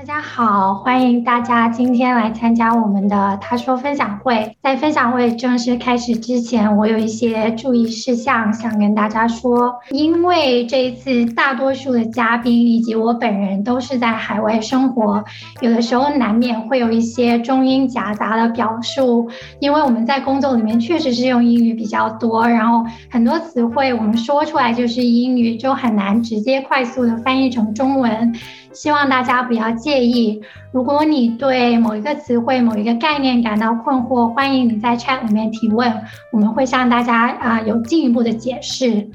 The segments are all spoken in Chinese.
大家好，欢迎大家今天来参加我们的他说分享会。在分享会正式开始之前，我有一些注意事项想跟大家说。因为这一次大多数的嘉宾以及我本人都是在海外生活，有的时候难免会有一些中英夹杂的表述。因为我们在工作里面确实是用英语比较多，然后很多词汇我们说出来就是英语，就很难直接快速的翻译成中文。希望大家不要介意。如果你对某一个词汇、某一个概念感到困惑，欢迎你在 chat 里面提问，我们会向大家啊有进一步的解释。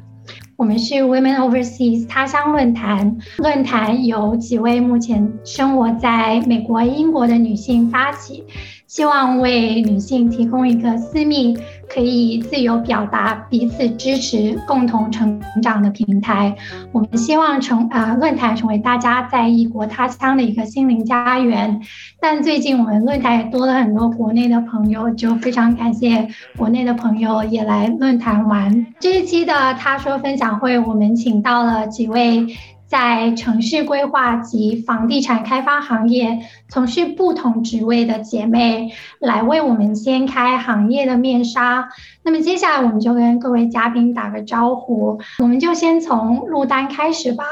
我们是 Women Overseas 他乡论坛，论坛由几位目前生活在美国、英国的女性发起。希望为女性提供一个私密、可以自由表达、彼此支持、共同成长的平台。我们希望成啊论坛成为大家在异国他乡的一个心灵家园。但最近我们论坛也多了很多国内的朋友，就非常感谢国内的朋友也来论坛玩。这一期的他说分享会，我们请到了几位。在城市规划及房地产开发行业从事不同职位的姐妹，来为我们掀开行业的面纱。那么接下来我们就跟各位嘉宾打个招呼，我们就先从陆丹开始吧，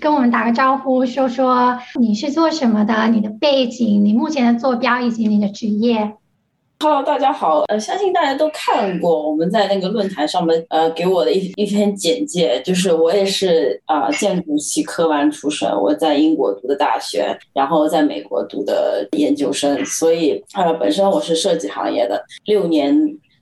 跟我们打个招呼，说说你是做什么的，你的背景，你目前的坐标以及你的职业。Hello，大家好。呃，相信大家都看过我们在那个论坛上面呃给我的一一篇简介，就是我也是啊建筑系科班出身，我在英国读的大学，然后在美国读的研究生，所以呃本身我是设计行业的，六年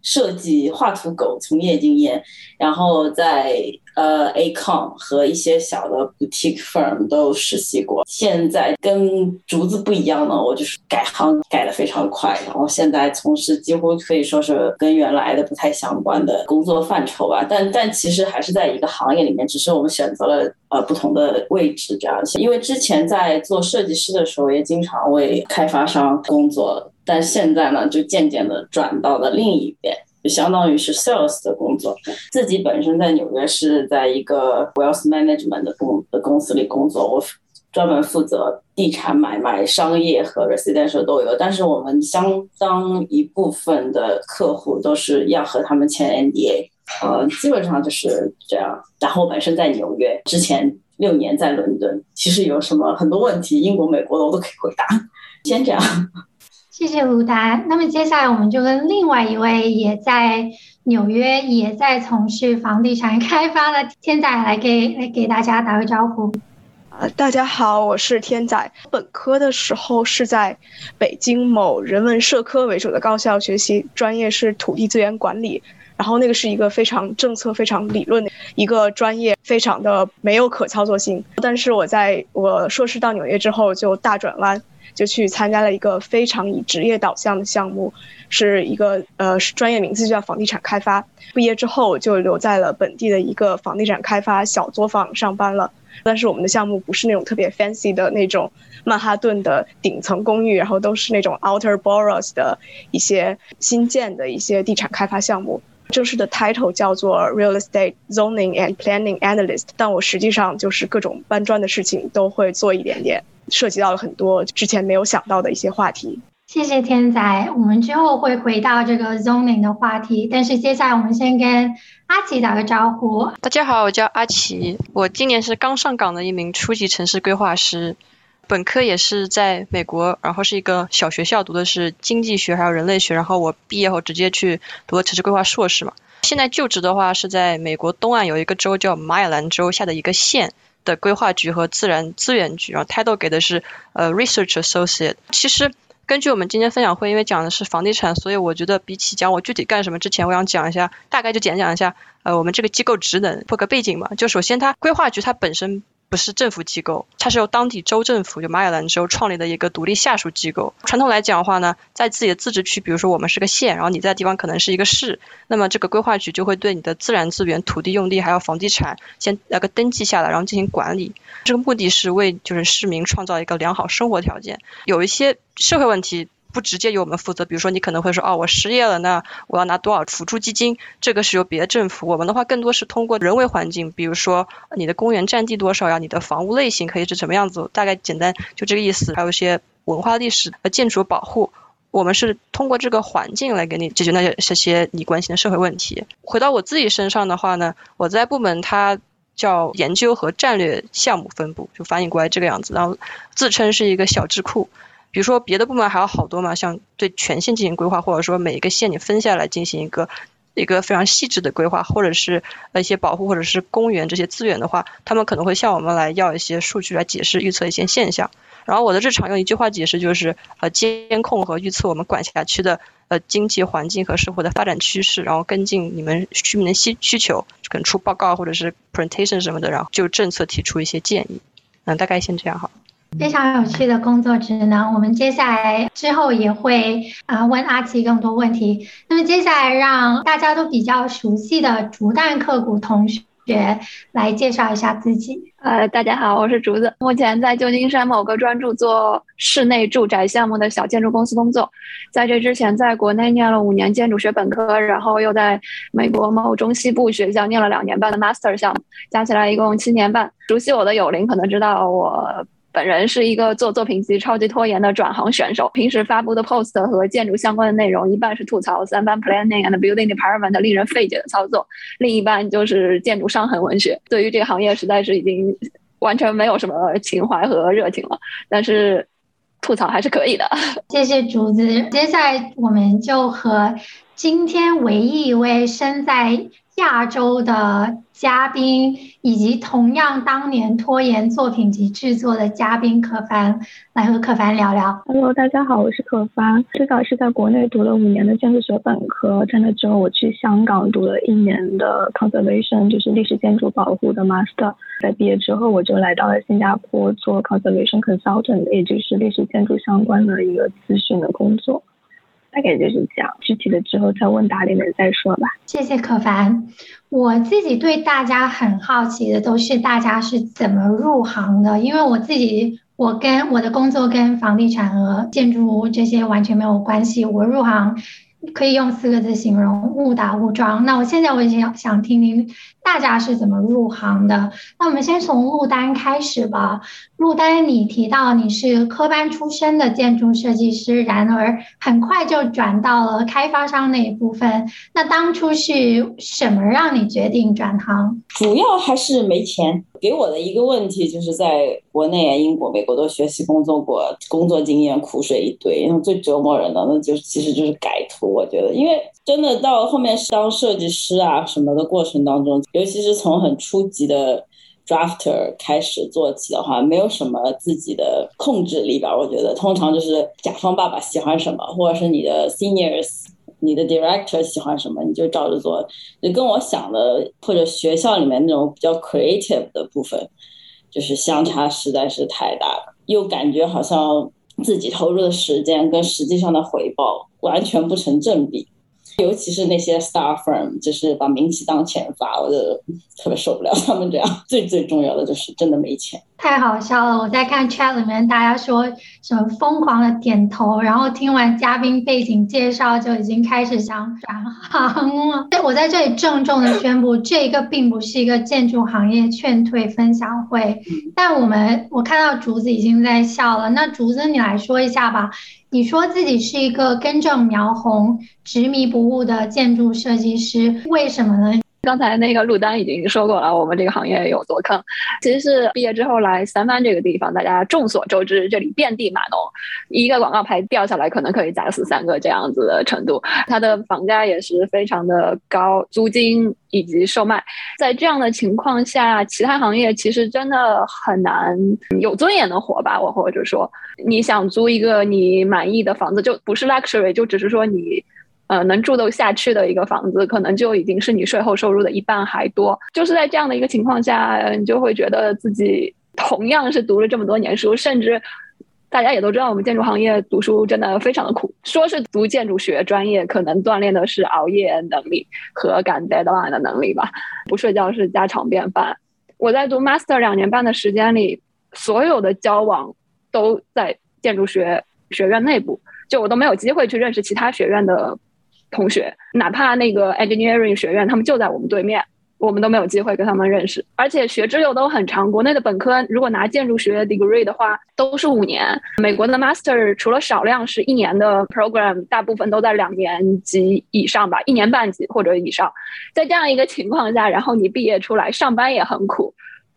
设计画图狗从业经验，然后在。呃，Acom 和一些小的 boutique firm 都实习过。现在跟竹子不一样呢，我就是改行改的非常快，然后现在从事几乎可以说是跟原来的不太相关的工作范畴吧。但但其实还是在一个行业里面，只是我们选择了呃不同的位置这样。因为之前在做设计师的时候，也经常为开发商工作，但现在呢，就渐渐的转到了另一边。就相当于是 sales 的工作，自己本身在纽约是在一个 wealth management 的公的公司里工作，我专门负责地产买卖、商业和 residential 都有，但是我们相当一部分的客户都是要和他们签 NDA，呃，基本上就是这样。然后我本身在纽约，之前六年在伦敦，其实有什么很多问题，英国、美国的我都可以回答。先这样。谢谢卢达。那么接下来我们就跟另外一位也在纽约、也在从事房地产开发的天仔来给来给大家打个招呼。呃，大家好，我是天仔。本科的时候是在北京某人文社科为主的高校学习，专业是土地资源管理。然后那个是一个非常政策、非常理论的一个专业，非常的没有可操作性。但是我在我硕士到纽约之后就大转弯。就去参加了一个非常以职业导向的项目，是一个呃专业名字就叫房地产开发。毕业之后就留在了本地的一个房地产开发小作坊上班了。但是我们的项目不是那种特别 fancy 的那种曼哈顿的顶层公寓，然后都是那种 outer boroughs 的一些新建的一些地产开发项目。正式的 title 叫做 real estate zoning and planning analyst，但我实际上就是各种搬砖的事情都会做一点点。涉及到了很多之前没有想到的一些话题。谢谢天仔，我们之后会回到这个 zoning 的话题，但是接下来我们先跟阿奇打个招呼。大家好，我叫阿奇，我今年是刚上岗的一名初级城市规划师，本科也是在美国，然后是一个小学校读的是经济学还有人类学，然后我毕业后直接去读了城市规划硕士嘛。现在就职的话是在美国东岸有一个州叫马里兰州下的一个县。的规划局和自然资源局，然后 title 给的是呃 research associate。其实根据我们今天分享会，因为讲的是房地产，所以我觉得比起讲我具体干什么之前，我想讲一下，大概就简讲一下呃我们这个机构职能，破个背景嘛。就首先它规划局它本身。不是政府机构，它是由当地州政府，就马里兰州创立的一个独立下属机构。传统来讲的话呢，在自己的自治区，比如说我们是个县，然后你在地方可能是一个市，那么这个规划局就会对你的自然资源、土地用地还有房地产先那个登记下来，然后进行管理。这个目的是为就是市民创造一个良好生活条件。有一些社会问题。不直接由我们负责。比如说你可能会说，哦，我失业了，那我要拿多少辅助基金？这个是由别的政府。我们的话更多是通过人为环境，比如说你的公园占地多少呀，你的房屋类型可以是什么样子，大概简单就这个意思。还有一些文化历史和建筑保护，我们是通过这个环境来给你解决那些这些你关心的社会问题。回到我自己身上的话呢，我在部门它。叫研究和战略项目分布，就翻译过来这个样子。然后自称是一个小智库。比如说别的部门还有好多嘛，像对全县进行规划，或者说每一个县你分下来进行一个一个非常细致的规划，或者是呃一些保护或者是公园这些资源的话，他们可能会向我们来要一些数据来解释预测一些现象。然后我的日常用一句话解释就是呃监控和预测我们管辖区的。呃，经济环境和社会的发展趋势，然后跟进你们居民的需需求，可能出报告或者是 presentation 什么的，然后就政策提出一些建议。嗯，大概先这样好。非常有趣的工作职能，我们接下来之后也会啊问阿奇更多问题。那么接下来让大家都比较熟悉的竹蛋刻骨同学。学来介绍一下自己。呃，大家好，我是竹子，目前在旧金山某个专注做室内住宅项目的小建筑公司工作。在这之前，在国内念了五年建筑学本科，然后又在美国某中西部学校念了两年半的 master 项目，加起来一共七年半。熟悉我的友邻可能知道我。本人是一个做作品集超级拖延的转行选手，平时发布的 post 和建筑相关的内容，一半是吐槽三班 planning and building department 令人费解的操作，另一半就是建筑伤痕文学。对于这个行业，实在是已经完全没有什么情怀和热情了。但是吐槽还是可以的。谢谢竹子。接下来我们就和今天唯一一位身在。亚洲的嘉宾，以及同样当年拖延作品集制作的嘉宾可凡，来和可凡聊聊。Hello，大家好，我是可凡。最早是在国内读了五年的建筑学本科，在那之后我去香港读了一年的 conservation，就是历史建筑保护的 master。在毕业之后，我就来到了新加坡做 conservation consultant，也就是历史建筑相关的一个咨询的工作。大概就是这样，具体的之后在问答里面再说吧。谢谢可凡。我自己对大家很好奇的都是大家是怎么入行的，因为我自己我跟我的工作跟房地产和建筑物这些完全没有关系。我入行可以用四个字形容：误打误撞。那我现在我已经想听听。大家是怎么入行的？那我们先从陆丹开始吧。陆丹，你提到你是科班出身的建筑设计师，然而很快就转到了开发商那一部分。那当初是什么让你决定转行？主要还是没钱。给我的一个问题就是在国内、英国、美国都学习工作过，工作经验苦水一堆。然后最折磨人的，那就其实就是改图。我觉得，因为真的到后面当设计师啊什么的过程当中。尤其是从很初级的 drafter 开始做起的话，没有什么自己的控制力吧？我觉得通常就是甲方爸爸喜欢什么，或者是你的 seniors、你的 director 喜欢什么，你就照着做。就跟我想的或者学校里面那种比较 creative 的部分，就是相差实在是太大了，又感觉好像自己投入的时间跟实际上的回报完全不成正比。尤其是那些 star firm，就是把名气当钱发，我就特别受不了他们这样。最最重要的就是真的没钱，太好笑了。我在看 chat 里面，大家说什么疯狂的点头，然后听完嘉宾背景介绍就已经开始想转行了。我在这里郑重的宣布，这个并不是一个建筑行业劝退分享会。但我们我看到竹子已经在笑了，那竹子你来说一下吧。你说自己是一个根正苗红、执迷不悟的建筑设计师，为什么呢？刚才那个陆丹已经说过了，我们这个行业有多坑。其实是毕业之后来三湾这个地方，大家众所周知，这里遍地码农，一个广告牌掉下来可能可以砸死三个这样子的程度。它的房价也是非常的高，租金以及售卖，在这样的情况下，其他行业其实真的很难有尊严的活吧？我或者说，你想租一个你满意的房子，就不是 luxury，就只是说你。呃，能住得下去的一个房子，可能就已经是你税后收入的一半还多。就是在这样的一个情况下，你就会觉得自己同样是读了这么多年书，甚至大家也都知道，我们建筑行业读书真的非常的苦。说是读建筑学专业，可能锻炼的是熬夜能力和赶 deadline 的能力吧。不睡觉是家常便饭。我在读 master 两年半的时间里，所有的交往都在建筑学学院内部。就我都没有机会去认识其他学院的同学，哪怕那个 engineering 学院，他们就在我们对面。我们都没有机会跟他们认识，而且学制又都很长。国内的本科如果拿建筑学 degree 的话，都是五年；美国的 master 除了少量是一年的 program，大部分都在两年级以上吧，一年半级或者以上。在这样一个情况下，然后你毕业出来上班也很苦。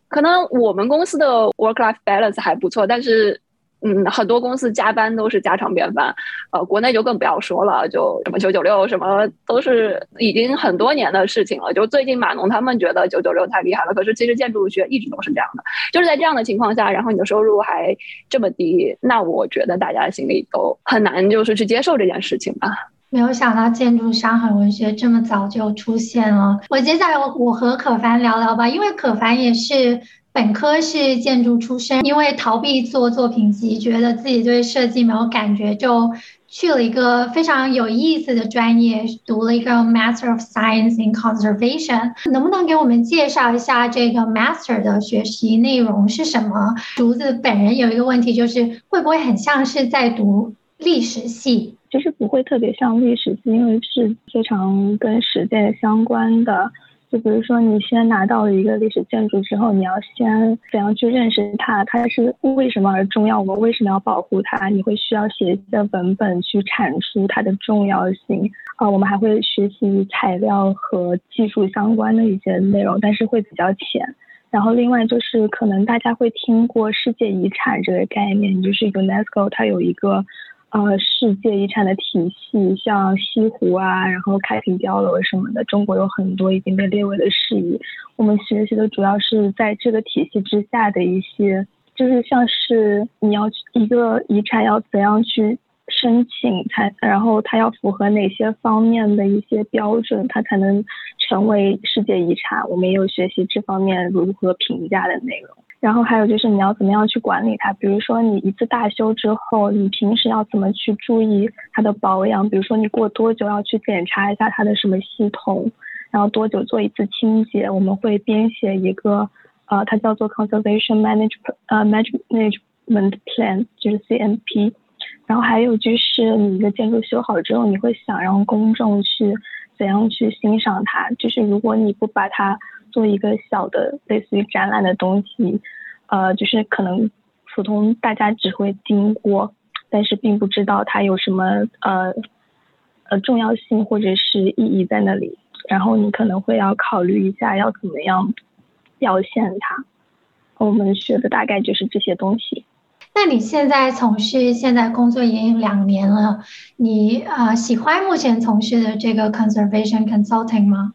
可能我们公司的 work life balance 还不错，但是。嗯，很多公司加班都是家常便饭，呃，国内就更不要说了，就什么九九六什么都是已经很多年的事情了。就最近码农他们觉得九九六太厉害了，可是其实建筑学一直都是这样的。就是在这样的情况下，然后你的收入还这么低，那我觉得大家心里都很难，就是去接受这件事情吧。没有想到建筑商和文学这么早就出现了。我接下来我和可凡聊聊吧，因为可凡也是。本科是建筑出身，因为逃避做作品集，觉得自己对设计没有感觉，就去了一个非常有意思的专业，读了一个 Master of Science in Conservation。能不能给我们介绍一下这个 Master 的学习内容是什么？竹子本人有一个问题，就是会不会很像是在读历史系？其实不会特别像历史系，因为是非常跟实践相关的。就比如说，你先拿到了一个历史建筑之后，你要先怎样去认识它？它是为什么而重要？我们为什么要保护它？你会需要写一些文本去阐述它的重要性。啊，我们还会学习材料和技术相关的一些内容，但是会比较浅。然后另外就是，可能大家会听过世界遗产这个概念，就是 UNESCO 它有一个。呃，世界遗产的体系，像西湖啊，然后开平碉楼什么的，中国有很多已经被列为了世遗。我们学习的主要是在这个体系之下的一些，就是像是你要一个遗产要怎样去申请才，然后它要符合哪些方面的一些标准，它才能成为世界遗产。我们也有学习这方面如何评价的内容。然后还有就是你要怎么样去管理它，比如说你一次大修之后，你平时要怎么去注意它的保养？比如说你过多久要去检查一下它的什么系统，然后多久做一次清洁？我们会编写一个，呃，它叫做 Conservation Management 呃 Management Plan，就是 CMP。然后还有就是你的建筑修好之后，你会想让公众去怎样去欣赏它？就是如果你不把它做一个小的类似于展览的东西，呃，就是可能普通大家只会经过，但是并不知道它有什么呃呃重要性或者是意义在那里，然后你可能会要考虑一下要怎么样表现它。我们学的大概就是这些东西。那你现在从事现在工作也有两年了，你啊喜欢目前从事的这个 conservation consulting 吗？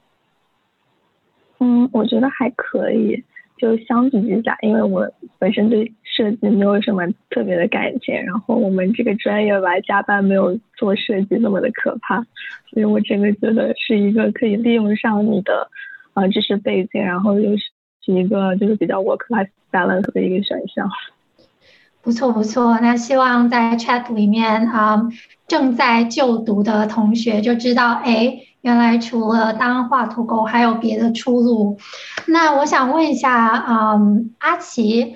嗯，我觉得还可以。就相比之下，因为我本身对设计没有什么特别的感情，然后我们这个专业吧，加班没有做设计那么的可怕，所以我真的觉得是一个可以利用上你的啊知识背景，然后又是是一个就是比较 work life balance 的一个选项。不错不错，那希望在 chat 里面啊正在就读的同学就知道，哎。原来除了当画图狗，还有别的出路。那我想问一下，嗯，阿奇，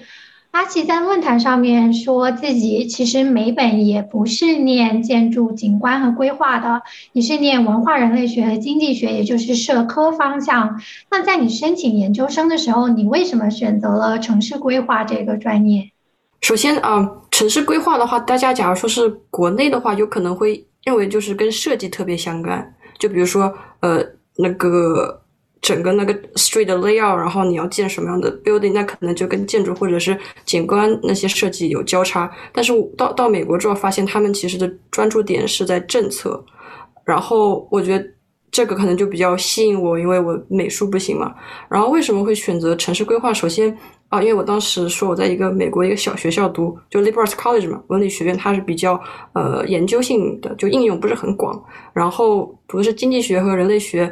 阿奇在论坛上面说自己其实美本也不是念建筑景观和规划的，你是念文化人类学和经济学，也就是社科方向。那在你申请研究生的时候，你为什么选择了城市规划这个专业？首先啊，城市规划的话，大家假如说是国内的话，有可能会认为就是跟设计特别相关。就比如说，呃，那个整个那个 street layout，然后你要建什么样的 building，那可能就跟建筑或者是景观那些设计有交叉。但是到到美国之后，发现他们其实的专注点是在政策。然后我觉得这个可能就比较吸引我，因为我美术不行嘛。然后为什么会选择城市规划？首先。啊，因为我当时说我在一个美国一个小学校读，就 Liberal college 嘛，文理学院，它是比较呃研究性的，就应用不是很广。然后读的是经济学和人类学，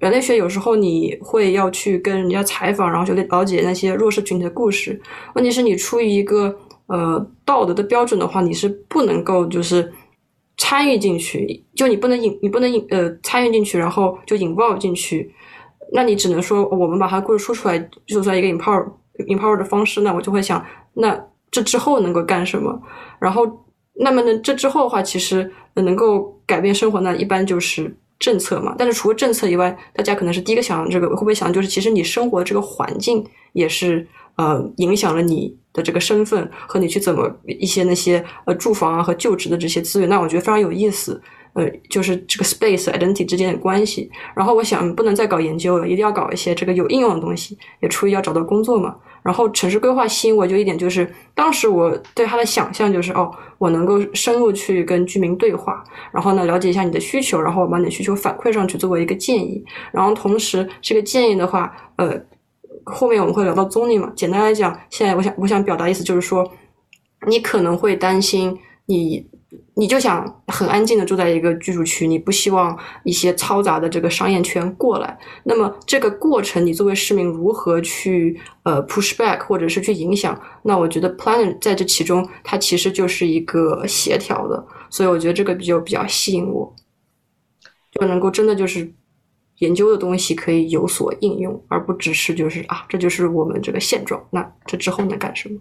人类学有时候你会要去跟人家采访，然后就了解那些弱势群体的故事。问题是你出于一个呃道德的标准的话，你是不能够就是参与进去，就你不能引，你不能引呃参与进去，然后就引爆进去。那你只能说我们把它故事说出来，就算一个 empower。Empower 的方式，那我就会想，那这之后能够干什么？然后那么呢，这之后的话，其实能够改变生活呢，一般就是政策嘛。但是除了政策以外，大家可能是第一个想这个会不会想，就是其实你生活的这个环境也是呃影响了你的这个身份和你去怎么一些那些呃住房啊和就职的这些资源。那我觉得非常有意思。呃，就是这个 space identity 之间的关系。然后我想，不能再搞研究了，一定要搞一些这个有应用的东西。也出于要找到工作嘛。然后城市规划吸引我就一点，就是当时我对它的想象就是，哦，我能够深入去跟居民对话，然后呢，了解一下你的需求，然后把你的需求反馈上去作为一个建议。然后同时，这个建议的话，呃，后面我们会聊到综艺嘛。简单来讲，现在我想我想表达意思就是说，你可能会担心你。你就想很安静的住在一个居住区，你不希望一些嘈杂的这个商业圈过来。那么这个过程，你作为市民如何去呃 push back 或者是去影响？那我觉得 planner 在这其中，它其实就是一个协调的。所以我觉得这个比较比较吸引我，就能够真的就是研究的东西可以有所应用，而不只是就是啊，这就是我们这个现状。那这之后能干什么？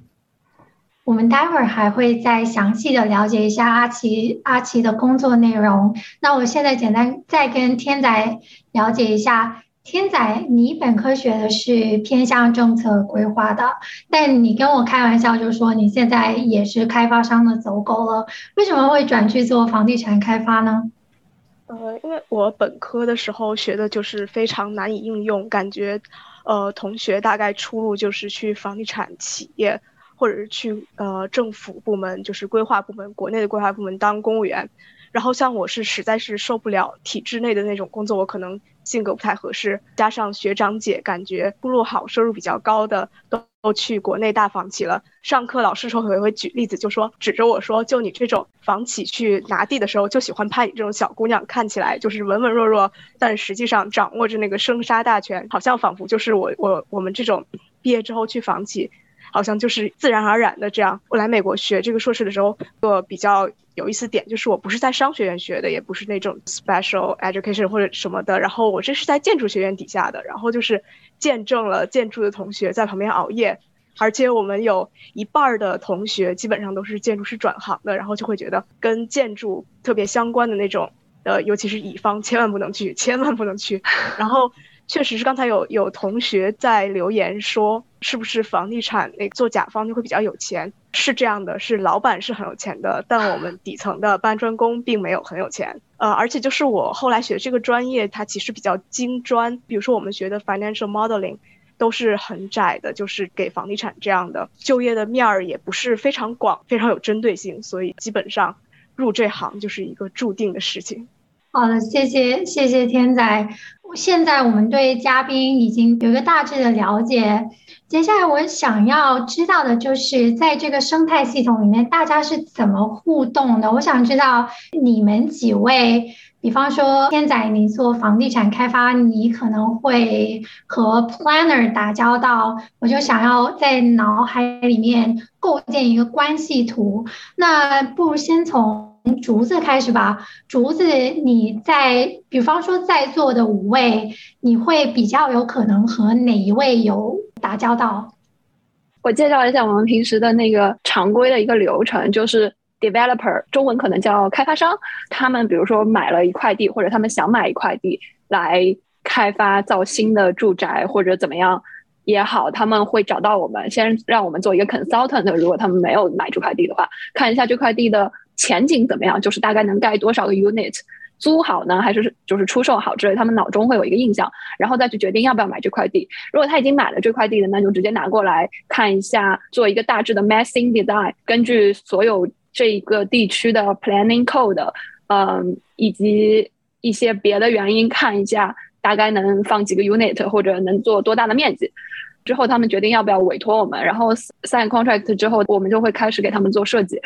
我们待会儿还会再详细的了解一下阿奇阿奇的工作内容。那我现在简单再跟天仔了解一下，天仔，你本科学的是偏向政策规划的，但你跟我开玩笑就说你现在也是开发商的走狗了，为什么会转去做房地产开发呢？呃，因为我本科的时候学的就是非常难以应用，感觉，呃，同学大概出路就是去房地产企业。或者是去呃政府部门，就是规划部门，国内的规划部门当公务员。然后像我是实在是受不了体制内的那种工作，我可能性格不太合适。加上学长姐感觉出路好、收入比较高的都去国内大房企了。上课老师时候也会举例子，就说指着我说，就你这种房企去拿地的时候，就喜欢拍你这种小姑娘，看起来就是文文弱弱，但实际上掌握着那个生杀大权，好像仿佛就是我我我们这种毕业之后去房企。好像就是自然而然的这样。我来美国学这个硕士的时候，个比较有意思点就是我不是在商学院学的，也不是那种 special education 或者什么的。然后我这是在建筑学院底下的，然后就是见证了建筑的同学在旁边熬夜，而且我们有一半的同学基本上都是建筑师转行的，然后就会觉得跟建筑特别相关的那种，呃，尤其是乙方千万不能去，千万不能去。然后。确实是，刚才有有同学在留言说，是不是房地产那做甲方就会比较有钱？是这样的，是老板是很有钱的，但我们底层的搬砖工并没有很有钱。呃，而且就是我后来学这个专业，它其实比较精专。比如说我们学的 financial modeling，都是很窄的，就是给房地产这样的就业的面儿也不是非常广，非常有针对性，所以基本上入这行就是一个注定的事情。好的，谢谢谢谢天仔。现在我们对嘉宾已经有一个大致的了解，接下来我想要知道的就是在这个生态系统里面，大家是怎么互动的？我想知道你们几位，比方说天仔，你做房地产开发，你可能会和 planner 打交道，我就想要在脑海里面构建一个关系图。那不如先从。从竹子开始吧，竹子，你在比方说在座的五位，你会比较有可能和哪一位有打交道？我介绍一下我们平时的那个常规的一个流程，就是 developer，中文可能叫开发商，他们比如说买了一块地，或者他们想买一块地来开发造新的住宅或者怎么样也好，他们会找到我们，先让我们做一个 consultant，如果他们没有买这块地的话，看一下这块地的。前景怎么样？就是大概能盖多少个 unit，租好呢，还是就是出售好之类？他们脑中会有一个印象，然后再去决定要不要买这块地。如果他已经买了这块地的，那就直接拿过来看一下，做一个大致的 massing design，根据所有这一个地区的 planning code，嗯，以及一些别的原因，看一下大概能放几个 unit，或者能做多大的面积。之后他们决定要不要委托我们，然后 sign contract 之后，我们就会开始给他们做设计。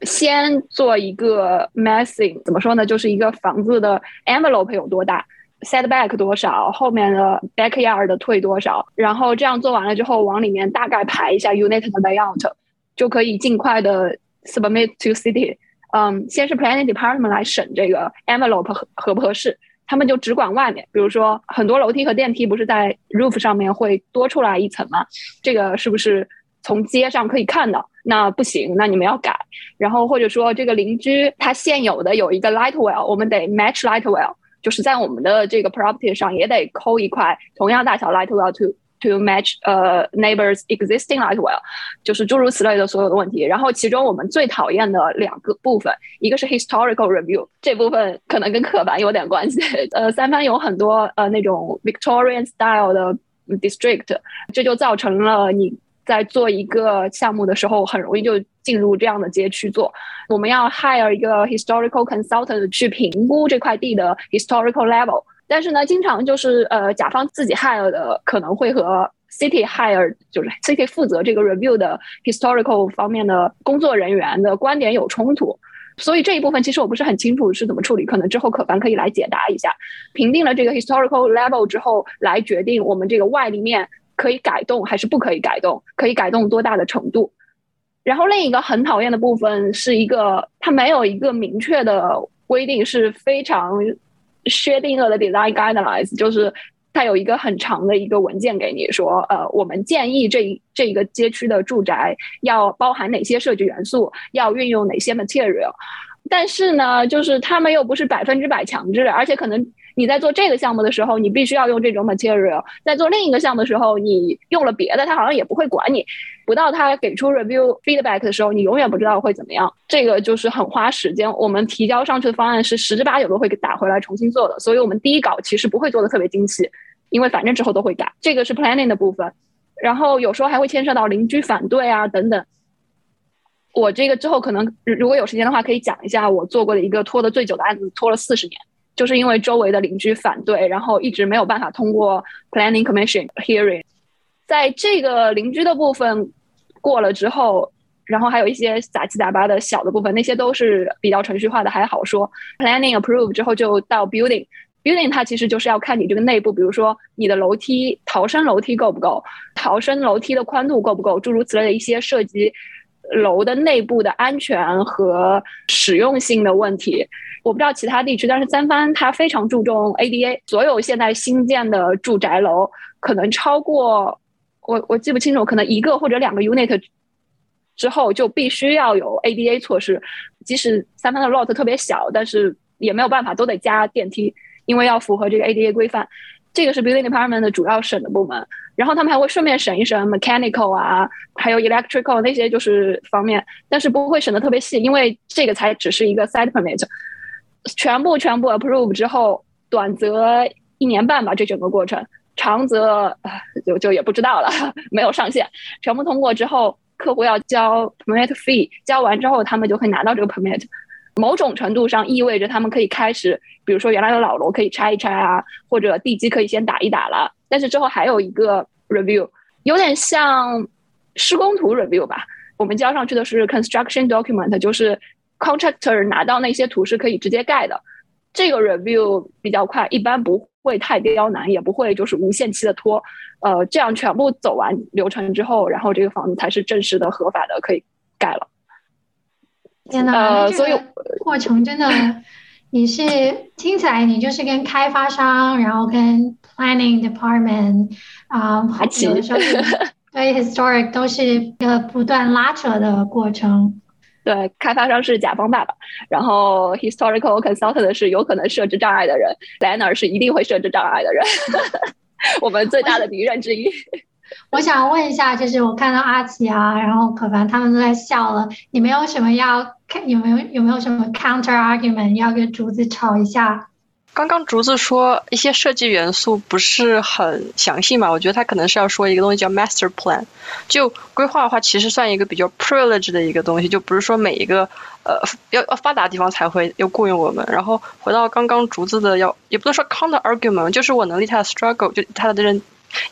先做一个 massing，怎么说呢？就是一个房子的 envelope 有多大，setback 多少，后面的 backyard 的退多少，然后这样做完了之后，往里面大概排一下 unit 的 layout，就可以尽快的 submit to city。嗯，先是 planning department 来审这个 envelope 合合不合适，他们就只管外面，比如说很多楼梯和电梯不是在 roof 上面会多出来一层吗？这个是不是从街上可以看到？那不行，那你们要改。然后或者说这个邻居他现有的有一个 light well，我们得 match light well，就是在我们的这个 property 上也得抠一块同样大小 light well to to match 呃 neighbors existing light well，就是诸如此类的所有的问题。然后其中我们最讨厌的两个部分，一个是 historical review，这部分可能跟刻板有点关系。呃，三藩有很多呃那种 Victorian style 的 district，这就造成了你。在做一个项目的时候，很容易就进入这样的街区做。我们要 hire 一个 historical consultant 去评估这块地的 historical level，但是呢，经常就是呃，甲方自己 hire 的可能会和 city hire 就是 city 负责这个 review 的 historical 方面的工作人员的观点有冲突，所以这一部分其实我不是很清楚是怎么处理，可能之后可凡可以来解答一下。评定了这个 historical level 之后，来决定我们这个外立面。可以改动还是不可以改动？可以改动多大的程度？然后另一个很讨厌的部分是一个，它没有一个明确的规定，是非常薛定谔的 design guidelines，就是它有一个很长的一个文件给你说，呃，我们建议这这一个街区的住宅要包含哪些设计元素，要运用哪些 material。但是呢，就是他们又不是百分之百强制，而且可能。你在做这个项目的时候，你必须要用这种 material；在做另一个项目的时候，你用了别的，他好像也不会管你。不到他给出 review feedback 的时候，你永远不知道会怎么样。这个就是很花时间。我们提交上去的方案是十之八九都会给打回来重新做的，所以我们第一稿其实不会做的特别精细，因为反正之后都会改。这个是 planning 的部分，然后有时候还会牵涉到邻居反对啊等等。我这个之后可能如果有时间的话，可以讲一下我做过的一个拖的最久的案子，拖了四十年。就是因为周围的邻居反对，然后一直没有办法通过 Planning Commission hearing。在这个邻居的部分过了之后，然后还有一些杂七杂八的小的部分，那些都是比较程序化的，还好说。Planning approve 之后就到 Building，Building 它其实就是要看你这个内部，比如说你的楼梯逃生楼梯够不够，逃生楼梯的宽度够不够，诸如此类的一些涉及楼的内部的安全和使用性的问题。我不知道其他地区，但是三藩它非常注重 ADA，所有现在新建的住宅楼可能超过我我记不清楚，可能一个或者两个 unit 之后就必须要有 ADA 措施，即使三藩的 lot 特别小，但是也没有办法都得加电梯，因为要符合这个 ADA 规范。这个是 building department 的主要审的部门，然后他们还会顺便审一审 mechanical 啊，还有 electrical 那些就是方面，但是不会审的特别细，因为这个才只是一个 site permit。全部全部 approve 之后，短则一年半吧，这整个过程；长则就就也不知道了，没有上限。全部通过之后，客户要交 permit fee，交完之后，他们就可以拿到这个 permit。某种程度上意味着他们可以开始，比如说原来的老楼可以拆一拆啊，或者地基可以先打一打了。但是之后还有一个 review，有点像施工图 review 吧。我们交上去的是 construction document，就是。Contractor 拿到那些图是可以直接盖的，这个 review 比较快，一般不会太刁难，也不会就是无限期的拖。呃，这样全部走完流程之后，然后这个房子才是正式的、合法的可以盖了。天呐，呃所以过程真的，你是听起来你就是跟开发商，然后跟 planning department 啊，有的时候 对 historic 都是一个不断拉扯的过程。对，开发商是甲方爸爸，然后 historical consultant 是有可能设置障碍的人，planner 是一定会设置障碍的人，我们最大的敌人之一。我想问一下，就是我看到阿奇啊，然后可凡他们都在笑了，你们有什么要看？有没有有没有什么 counter argument 要跟竹子吵一下？刚刚竹子说一些设计元素不是很详细嘛？我觉得他可能是要说一个东西叫 master plan。就规划的话，其实算一个比较 privilege 的一个东西，就不是说每一个呃要要发达的地方才会要雇佣我们。然后回到刚刚竹子的要，也不能说 counter argument，就是我能力他的 struggle，就他的人，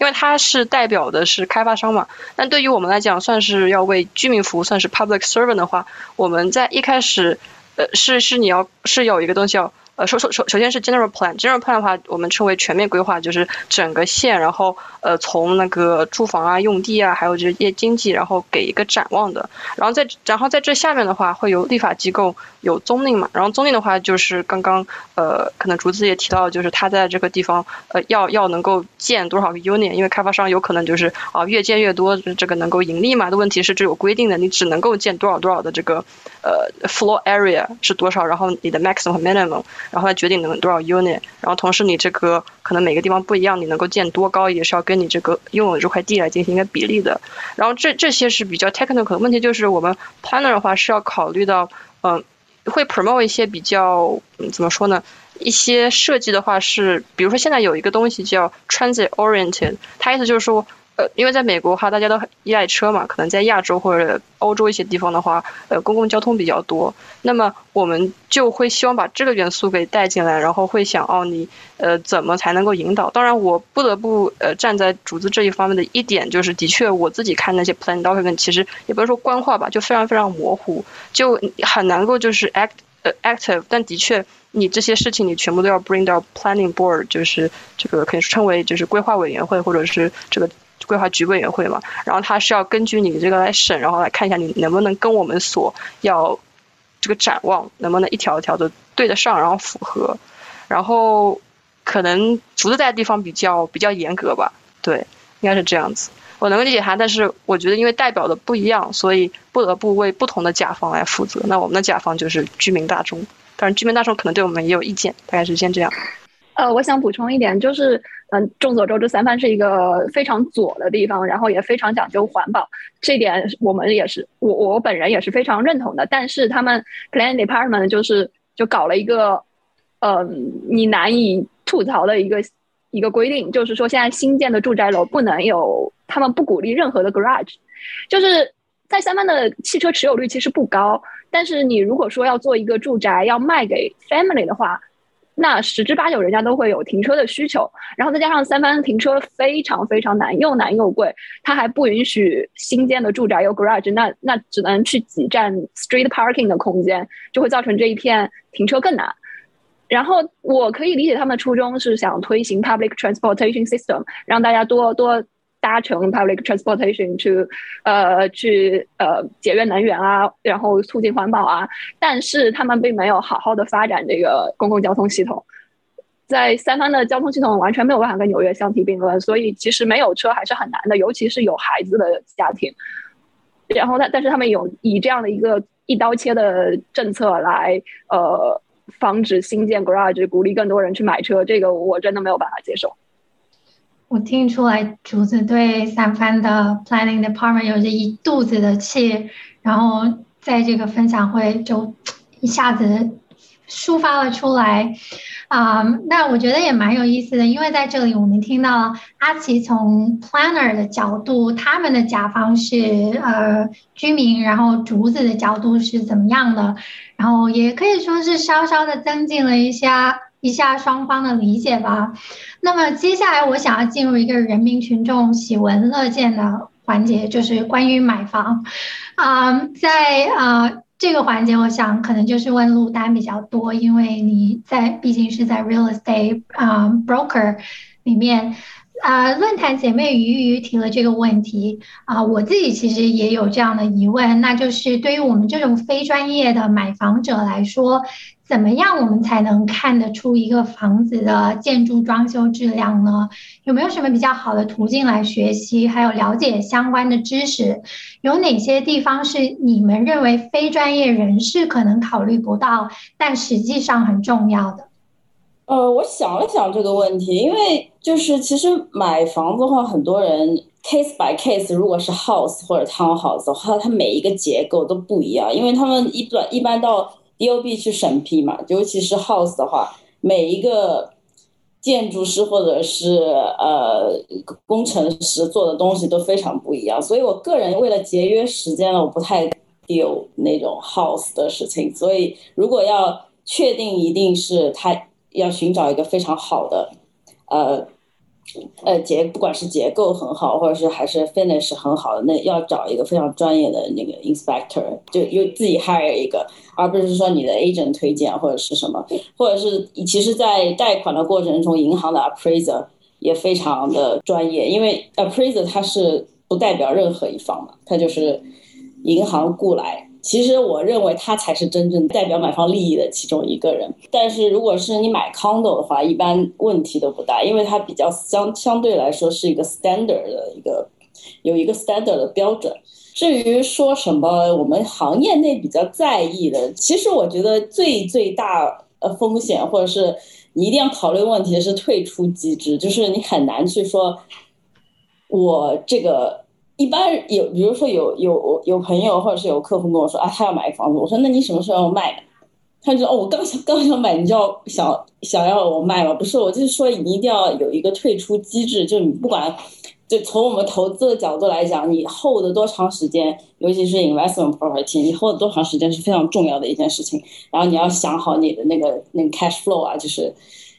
因为他是代表的是开发商嘛。但对于我们来讲，算是要为居民服务，算是 public servant 的话，我们在一开始。呃，是是，你要是有一个东西要。呃，首首首首先是 general plan，general plan 的话，我们称为全面规划，就是整个县，然后呃从那个住房啊、用地啊，还有这些经济，然后给一个展望的。然后在然后在这下面的话，会有立法机构有宗令嘛。然后宗令的话，就是刚刚呃可能竹子也提到，就是他在这个地方呃要要能够建多少个 unit，因为开发商有可能就是啊越建越多，这个能够盈利嘛。的问题是这有规定的，你只能够建多少多少的这个呃 floor area 是多少，然后你的 maximum 和 minimum。然后来决定能多少 unit，然后同时你这个可能每个地方不一样，你能够建多高也是要跟你这个拥有这块地来进行一个比例的。然后这这些是比较 technical 的问题，就是我们 planner 的话是要考虑到，嗯，会 promote 一些比较嗯怎么说呢？一些设计的话是，比如说现在有一个东西叫 transit oriented，它意思就是说。因为在美国哈，大家都很依赖车嘛，可能在亚洲或者欧洲一些地方的话，呃，公共交通比较多。那么我们就会希望把这个元素给带进来，然后会想哦，你呃怎么才能够引导？当然，我不得不呃站在主子这一方面的一点就是，的确我自己看那些 plan document，其实也不是说官话吧，就非常非常模糊，就很难够就是 act 呃 active。但的确，你这些事情你全部都要 bring 到 planning board，就是这个可以称为就是规划委员会或者是这个。规划局委员会嘛，然后他是要根据你这个来审，然后来看一下你能不能跟我们所要这个展望能不能一条一条的对得上，然后符合，然后可能竹子在的地方比较比较严格吧，对，应该是这样子。我能够理解他，但是我觉得因为代表的不一样，所以不得不为不同的甲方来负责。那我们的甲方就是居民大众，当然居民大众可能对我们也有意见，大概是先这样。呃，我想补充一点，就是，嗯，众所周知，三藩是一个非常左的地方，然后也非常讲究环保，这点我们也是，我我本人也是非常认同的。但是他们 Plan Department 就是就搞了一个，嗯，你难以吐槽的一个一个规定，就是说现在新建的住宅楼不能有，他们不鼓励任何的 garage，就是在三藩的汽车持有率其实不高，但是你如果说要做一个住宅要卖给 family 的话。那十之八九，人家都会有停车的需求，然后再加上三番停车非常非常难，又难又贵，它还不允许新建的住宅有 garage，那那只能去挤占 street parking 的空间，就会造成这一片停车更难。然后我可以理解他们的初衷是想推行 public transportation system，让大家多多。搭乘 public transportation 去，呃，去呃节约能源啊，然后促进环保啊，但是他们并没有好好的发展这个公共交通系统，在三藩的交通系统完全没有办法跟纽约相提并论，所以其实没有车还是很难的，尤其是有孩子的家庭。然后，但但是他们有以这样的一个一刀切的政策来，呃，防止新建 garage，鼓励更多人去买车，这个我真的没有办法接受。我听出来竹子对三番的 planning department 有着一肚子的气，然后在这个分享会就一下子抒发了出来，啊，那我觉得也蛮有意思的，因为在这里我们听到了阿奇从 planner 的角度，他们的甲方是呃居民，然后竹子的角度是怎么样的，然后也可以说是稍稍的增进了一下。一下双方的理解吧。那么接下来我想要进入一个人民群众喜闻乐见的环节，就是关于买房。啊，在啊这个环节，我想可能就是问陆丹比较多，因为你在毕竟是在 real estate 啊 broker 里面。啊，论坛姐妹鱼鱼提了这个问题啊，我自己其实也有这样的疑问，那就是对于我们这种非专业的买房者来说。怎么样，我们才能看得出一个房子的建筑装修质量呢？有没有什么比较好的途径来学习，还有了解相关的知识？有哪些地方是你们认为非专业人士可能考虑不到，但实际上很重要的？呃，我想了想这个问题，因为就是其实买房子的话，很多人 case by case，如果是 house 或者 townhouse 的话，它每一个结构都不一样，因为他们一般一般到。DOB 去审批嘛，尤其是 house 的话，每一个建筑师或者是呃工程师做的东西都非常不一样，所以我个人为了节约时间呢，我不太 deal 那种 house 的事情。所以如果要确定一定是他要寻找一个非常好的呃呃结不管是结构很好，或者是还是 finish 很好的，那要找一个非常专业的那个 inspector，就又自己 hire 一个，而不是说你的 agent 推荐或者是什么，或者是其实，在贷款的过程中，银行的 appraiser 也非常的专业，因为 appraiser 他是不代表任何一方嘛，他就是银行雇来。其实我认为他才是真正代表买方利益的其中一个人。但是如果是你买 condo 的话，一般问题都不大，因为它比较相相对来说是一个 standard 的一个有一个 standard 的标准。至于说什么我们行业内比较在意的，其实我觉得最最大呃风险或者是你一定要考虑问题是退出机制，就是你很难去说我这个。一般有，比如说有有有朋友或者是有客户跟我说啊，他要买房子，我说那你什么时候要卖？他就哦，我刚想刚想买，你就要想想要我卖吗？不是，我就是说你一定要有一个退出机制，就你不管，就从我们投资的角度来讲，你 hold 多长时间，尤其是 investment property，你 hold 多长时间是非常重要的一件事情。然后你要想好你的那个那个 cash flow 啊，就是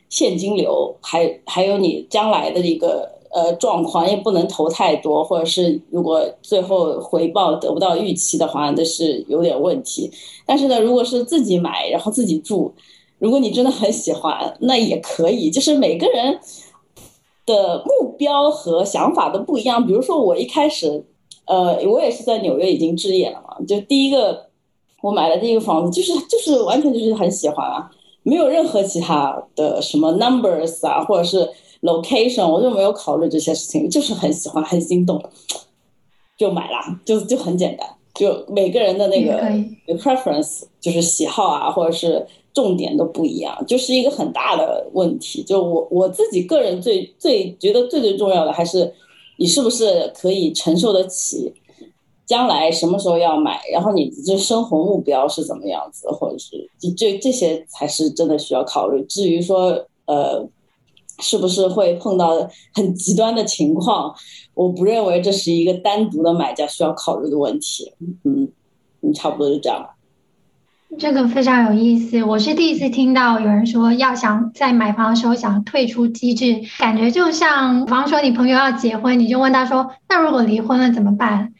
现金流，还还有你将来的一个。呃，状况也不能投太多，或者是如果最后回报得不到预期的话，那是有点问题。但是呢，如果是自己买，然后自己住，如果你真的很喜欢，那也可以。就是每个人的目标和想法都不一样。比如说我一开始，呃，我也是在纽约已经置业了嘛，就第一个我买的第一个房子，就是就是完全就是很喜欢啊，没有任何其他的什么 numbers 啊，或者是。Location 我就没有考虑这些事情，就是很喜欢，很心动，就买了，就就很简单，就每个人的那个 preference 就是喜好啊，或者是重点都不一样，就是一个很大的问题。就我我自己个人最最觉得最最重要的还是你是不是可以承受得起，将来什么时候要买，然后你这生活目标是怎么样子，或者是这这些才是真的需要考虑。至于说呃。是不是会碰到很极端的情况？我不认为这是一个单独的买家需要考虑的问题。嗯，嗯，差不多就这样。这个非常有意思，我是第一次听到有人说要想在买房的时候想退出机制，感觉就像，比方说你朋友要结婚，你就问他说，那如果离婚了怎么办？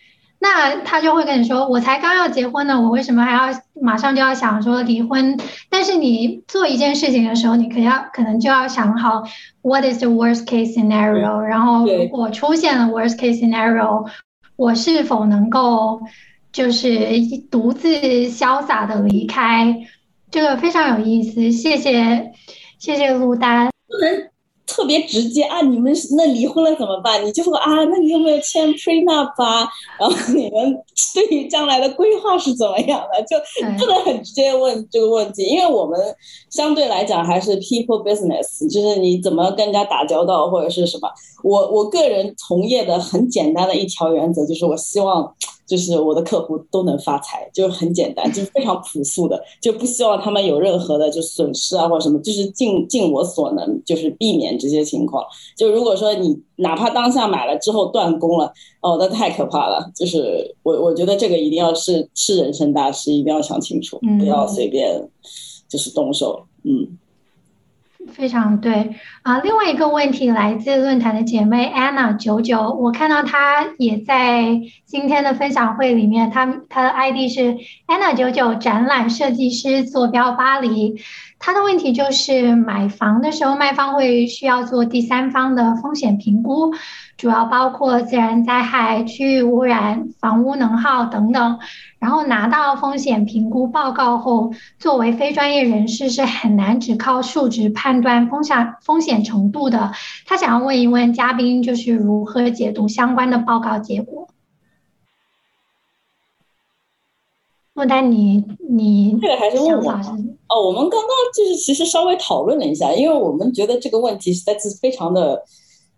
那他就会跟你说，我才刚要结婚呢，我为什么还要马上就要想说离婚？但是你做一件事情的时候，你可要可能就要想好，what is the worst case scenario？然后如果出现了 worst case scenario，我是否能够就是独自潇洒的离开？这个非常有意思，谢谢谢谢陆丹。特别直接啊！你们那离婚了怎么办？你就说啊，那你有没有签 prenup 啊？然后你们对于将来的规划是怎么样的？就不能很直接问这个问题，因为我们相对来讲还是 people business，就是你怎么跟人家打交道或者是什么。我我个人从业的很简单的一条原则就是，我希望。就是我的客户都能发财，就是很简单，就是非常朴素的，就不希望他们有任何的就损失啊或者什么，就是尽尽我所能，就是避免这些情况。就如果说你哪怕当下买了之后断供了，哦，那太可怕了。就是我我觉得这个一定要是是人生大事，一定要想清楚，不要随便就是动手，嗯。非常对啊！另外一个问题来自论坛的姐妹 Anna 九九，我看到她也在今天的分享会里面，她她的 ID 是 Anna 九九展览设计师坐标巴黎。她的问题就是买房的时候，卖方会需要做第三方的风险评估。主要包括自然灾害、区域污染、房屋能耗等等。然后拿到风险评估报告后，作为非专业人士是很难只靠数值判断风险风险程度的。他想要问一问嘉宾，就是如何解读相关的报告结果？莫丹，你你这个还是问我哦？我们刚刚就是其实稍微讨论了一下，因为我们觉得这个问题实在是非常的。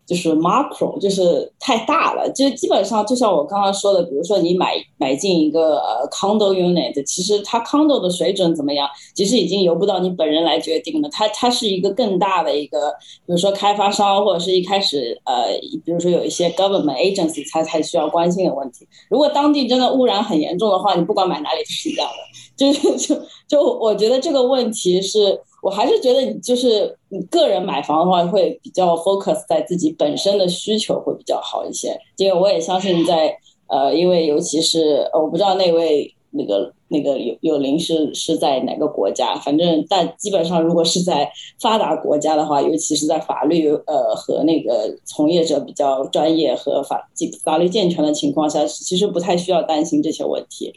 就是 macro，就是太大了，就基本上就像我刚刚说的，比如说你买买进一个呃 condo unit，其实它 condo 的水准怎么样，其实已经由不到你本人来决定了，它它是一个更大的一个，比如说开发商或者是一开始呃，比如说有一些 government agency 才才需要关心的问题。如果当地真的污染很严重的话，你不管买哪里都是一样的。就就就我觉得这个问题是。我还是觉得你就是你个人买房的话，会比较 focus 在自己本身的需求会比较好一些。因为我也相信在呃，因为尤其是，我不知道那位那个那个有有灵是是在哪个国家，反正但基本上如果是在发达国家的话，尤其是在法律呃和那个从业者比较专业和法法律健全的情况下，其实不太需要担心这些问题。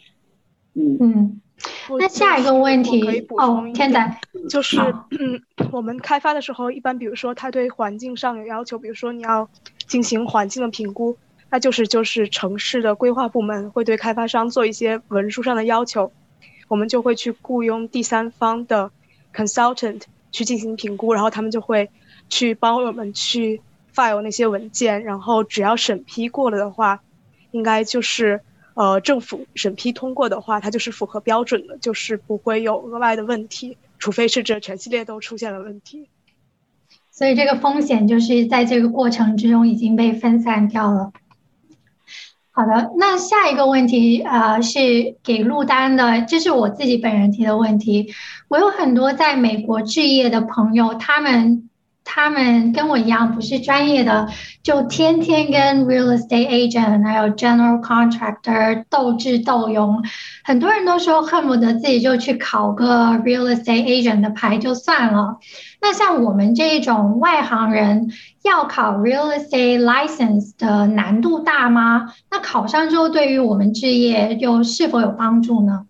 嗯嗯。那下一个问题哦，天仔，就是嗯，我们开发的时候，一般比如说他对环境上有要求，比如说你要进行环境的评估，那就是就是城市的规划部门会对开发商做一些文书上的要求，我们就会去雇佣第三方的 consultant 去进行评估，然后他们就会去帮我们去 file 那些文件，然后只要审批过了的话，应该就是。呃，政府审批通过的话，它就是符合标准的，就是不会有额外的问题，除非是这全系列都出现了问题。所以这个风险就是在这个过程之中已经被分散掉了。好的，那下一个问题呃是给陆丹的，这是我自己本人提的问题。我有很多在美国置业的朋友，他们。他们跟我一样不是专业的，就天天跟 real estate agent 还有 general contractor 斗智斗勇。很多人都说恨不得自己就去考个 real estate agent 的牌就算了。那像我们这种外行人要考 real estate license 的难度大吗？那考上之后对于我们置业又是否有帮助呢？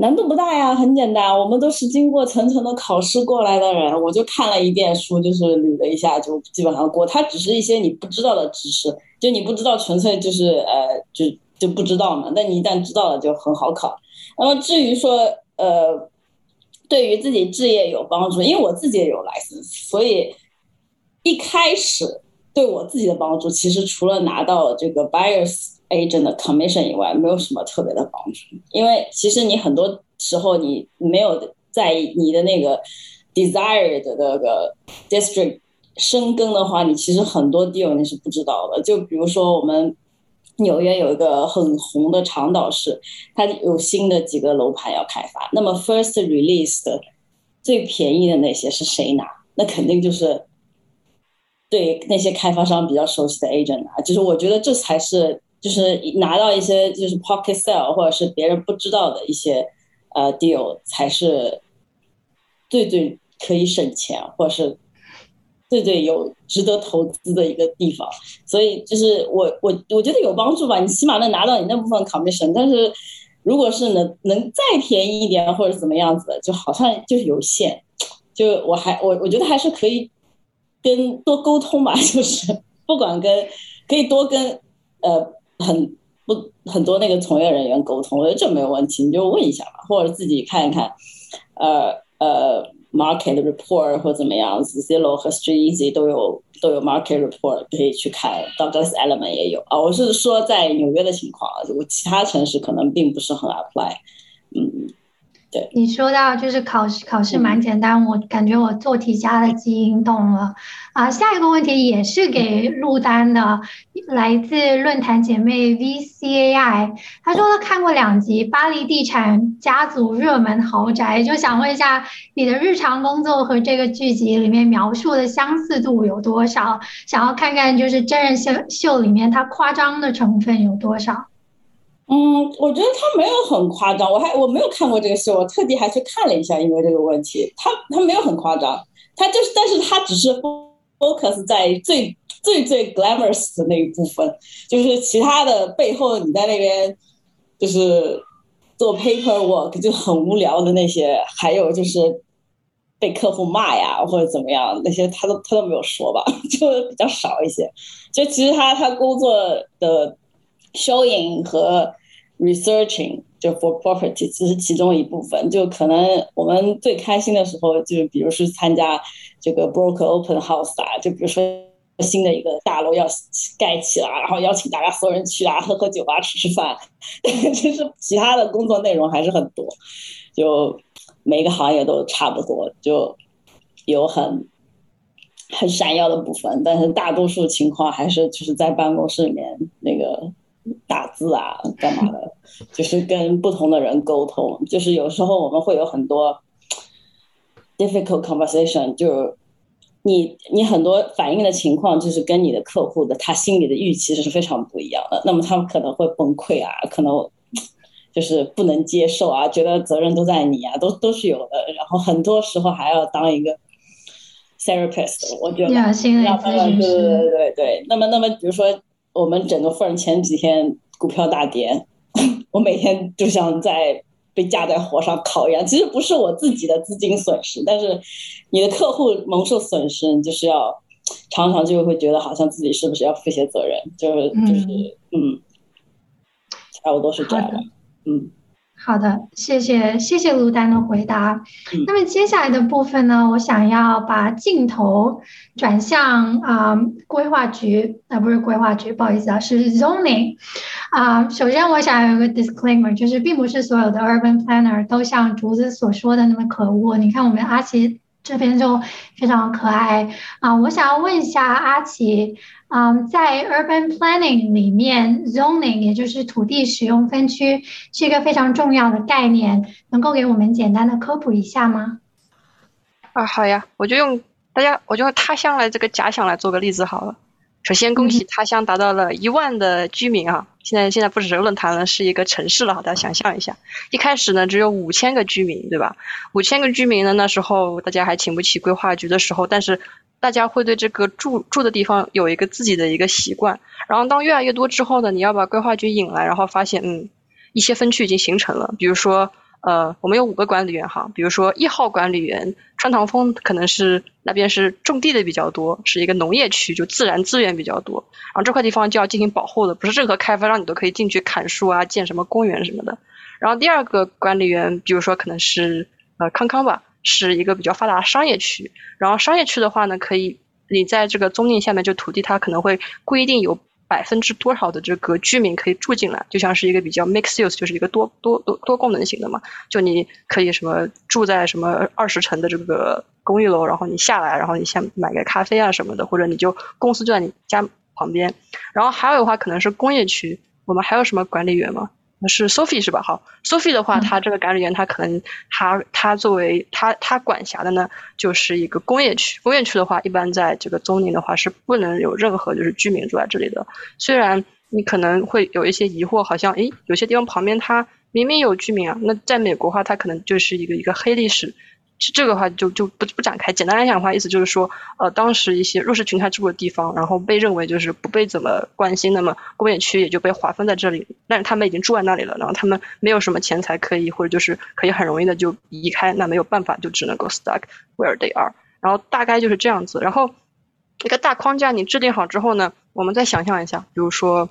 难度不大呀，很简单。我们都是经过层层的考试过来的人，我就看了一遍书，就是捋了一下，就基本上过。它只是一些你不知道的知识，就你不知道，纯粹就是呃，就就不知道嘛。那你一旦知道了，就很好考。那么至于说呃，对于自己置业有帮助，因为我自己也有 license，所以一开始对我自己的帮助，其实除了拿到这个 buyers。Agent 的 commission 以外，没有什么特别的帮助，因为其实你很多时候你没有在你的那个 desired 的那个 district 深耕的话，你其实很多 deal 你是不知道的。就比如说我们纽约有一个很红的长岛市，它有新的几个楼盘要开发，那么 first release 的最便宜的那些是谁拿？那肯定就是对那些开发商比较熟悉的 agent 拿。就是我觉得这才是。就是拿到一些就是 pocket sale 或者是别人不知道的一些呃 deal 才是最最可以省钱或者是最最有值得投资的一个地方，所以就是我我我觉得有帮助吧，你起码能拿到你那部分 commission，但是如果是能能再便宜一点或者怎么样子的，就好像就是有限，就我还我我觉得还是可以跟多沟通吧，就是不管跟可以多跟呃。很不很多那个从业人员沟通，我觉得这没有问题，你就问一下吧，或者自己看一看，呃呃，market report 或怎么样子，Zillow 和 StreetEasy 都有都有 market report 可以去看，Douglas Element 也有啊。我是说在纽约的情况，我其他城市可能并不是很 apply，嗯。对你说到就是考试，考试蛮简单，我感觉我做题家的基因动了啊。下一个问题也是给陆丹的，来自论坛姐妹 VCAI，他说他看过两集《巴黎地产家族热门豪宅》，就想问一下你的日常工作和这个剧集里面描述的相似度有多少？想要看看就是真人秀秀里面它夸张的成分有多少？嗯，我觉得他没有很夸张，我还我没有看过这个秀，我特地还去看了一下，因为这个问题，他他没有很夸张，他就是，但是他只是 focus 在最最最 glamorous 的那一部分，就是其他的背后你在那边就是做 paperwork 就很无聊的那些，还有就是被客户骂呀或者怎么样那些，他都他都没有说吧，就比较少一些，就其实他他工作的 showing 和 researching 就 for property 只是其中一部分，就可能我们最开心的时候，就比如是参加这个 broker open house 啊，就比如说新的一个大楼要盖起了，然后邀请大家所有人去啊，喝喝酒啊，吃吃饭。其实其他的工作内容还是很多，就每个行业都差不多，就有很很闪耀的部分，但是大多数情况还是就是在办公室里面那个。打字啊，干嘛的？就是跟不同的人沟通。就是有时候我们会有很多 difficult conversation，就是你你很多反映的情况，就是跟你的客户的他心里的预期是非常不一样的。那么他们可能会崩溃啊，可能就是不能接受啊，觉得责任都在你啊，都都是有的。然后很多时候还要当一个 therapist，我觉得要咨询师对对对对对。那么那么比如说我们整个 firm 前几天股票大跌，我每天就像在被架在火上烤一样。其实不是我自己的资金损失，但是你的客户蒙受损失，你就是要常常就会觉得好像自己是不是要负些责任，就是就是嗯，差不多是这样的，嗯。好的，谢谢谢谢卢丹的回答。嗯那么接下来的部分呢，我想要把镜头转向啊、规划局，啊、不是规划局，不好意思啊，是 zoning 啊、首先我想有一个 disclaimer，就是并不是所有的 urban planner 都像竹子所说的那么可恶。你看我们阿奇这边就非常可爱啊、我想要问一下阿奇，嗯，在 urban planning 里面，zoning 也就是土地使用分区是一个非常重要的概念，能够给我们简单的科普一下吗？啊，好呀，我就用大家，我就用他乡来这个假想来做个例子好了。首先，恭喜他乡达到了一万的居民啊！现在现在不只是论坛了，是一个城市了，大家想象一下，一开始呢只有五千个居民，对吧？五千个居民呢，那时候大家还请不起规划局的时候，但是大家会对这个住住的地方有一个自己的一个习惯。然后当越来越多之后呢，你要把规划局引来，然后发现，嗯，一些分区已经形成了，比如说。呃，我们有五个管理员哈，比如说一号管理员川塘峰可能是那边是种地的比较多，是一个农业区，就自然资源比较多，然后这块地方就要进行保护的，不是任何开发商你都可以进去砍树啊、建什么公园什么的。然后第二个管理员，比如说可能是呃康康吧，是一个比较发达的商业区，然后商业区的话呢，可以你在这个宗令下面，就土地它可能会规定有。百分之多少的这个居民可以住进来，就像是一个比较 mixed use，就是一个多多多多功能型的嘛。就你可以什么住在什么二十层的这个公寓楼，然后你下来，然后你先买个咖啡啊什么的，或者你就公司就在你家旁边。然后还有的话可能是工业区，我们还有什么管理员吗？是 Sophie 是吧？好，Sophie 的话，它这个感染源，它可能它它作为它它管辖的呢，就是一个工业区。工业区的话，一般在这个中宁的话是不能有任何就是居民住在这里的。虽然你可能会有一些疑惑，好像诶有些地方旁边它明明有居民啊，那在美国的话，它可能就是一个一个黑历史。是这个话就就不不展开。简单来讲的话，意思就是说，呃，当时一些弱势群体住的地方，然后被认为就是不被怎么关心，那么工业区也就被划分在这里。但是他们已经住在那里了，然后他们没有什么钱财可以，或者就是可以很容易的就移开，那没有办法，就只能够 stuck where they are。然后大概就是这样子。然后一个大框架你制定好之后呢，我们再想象一下，比如说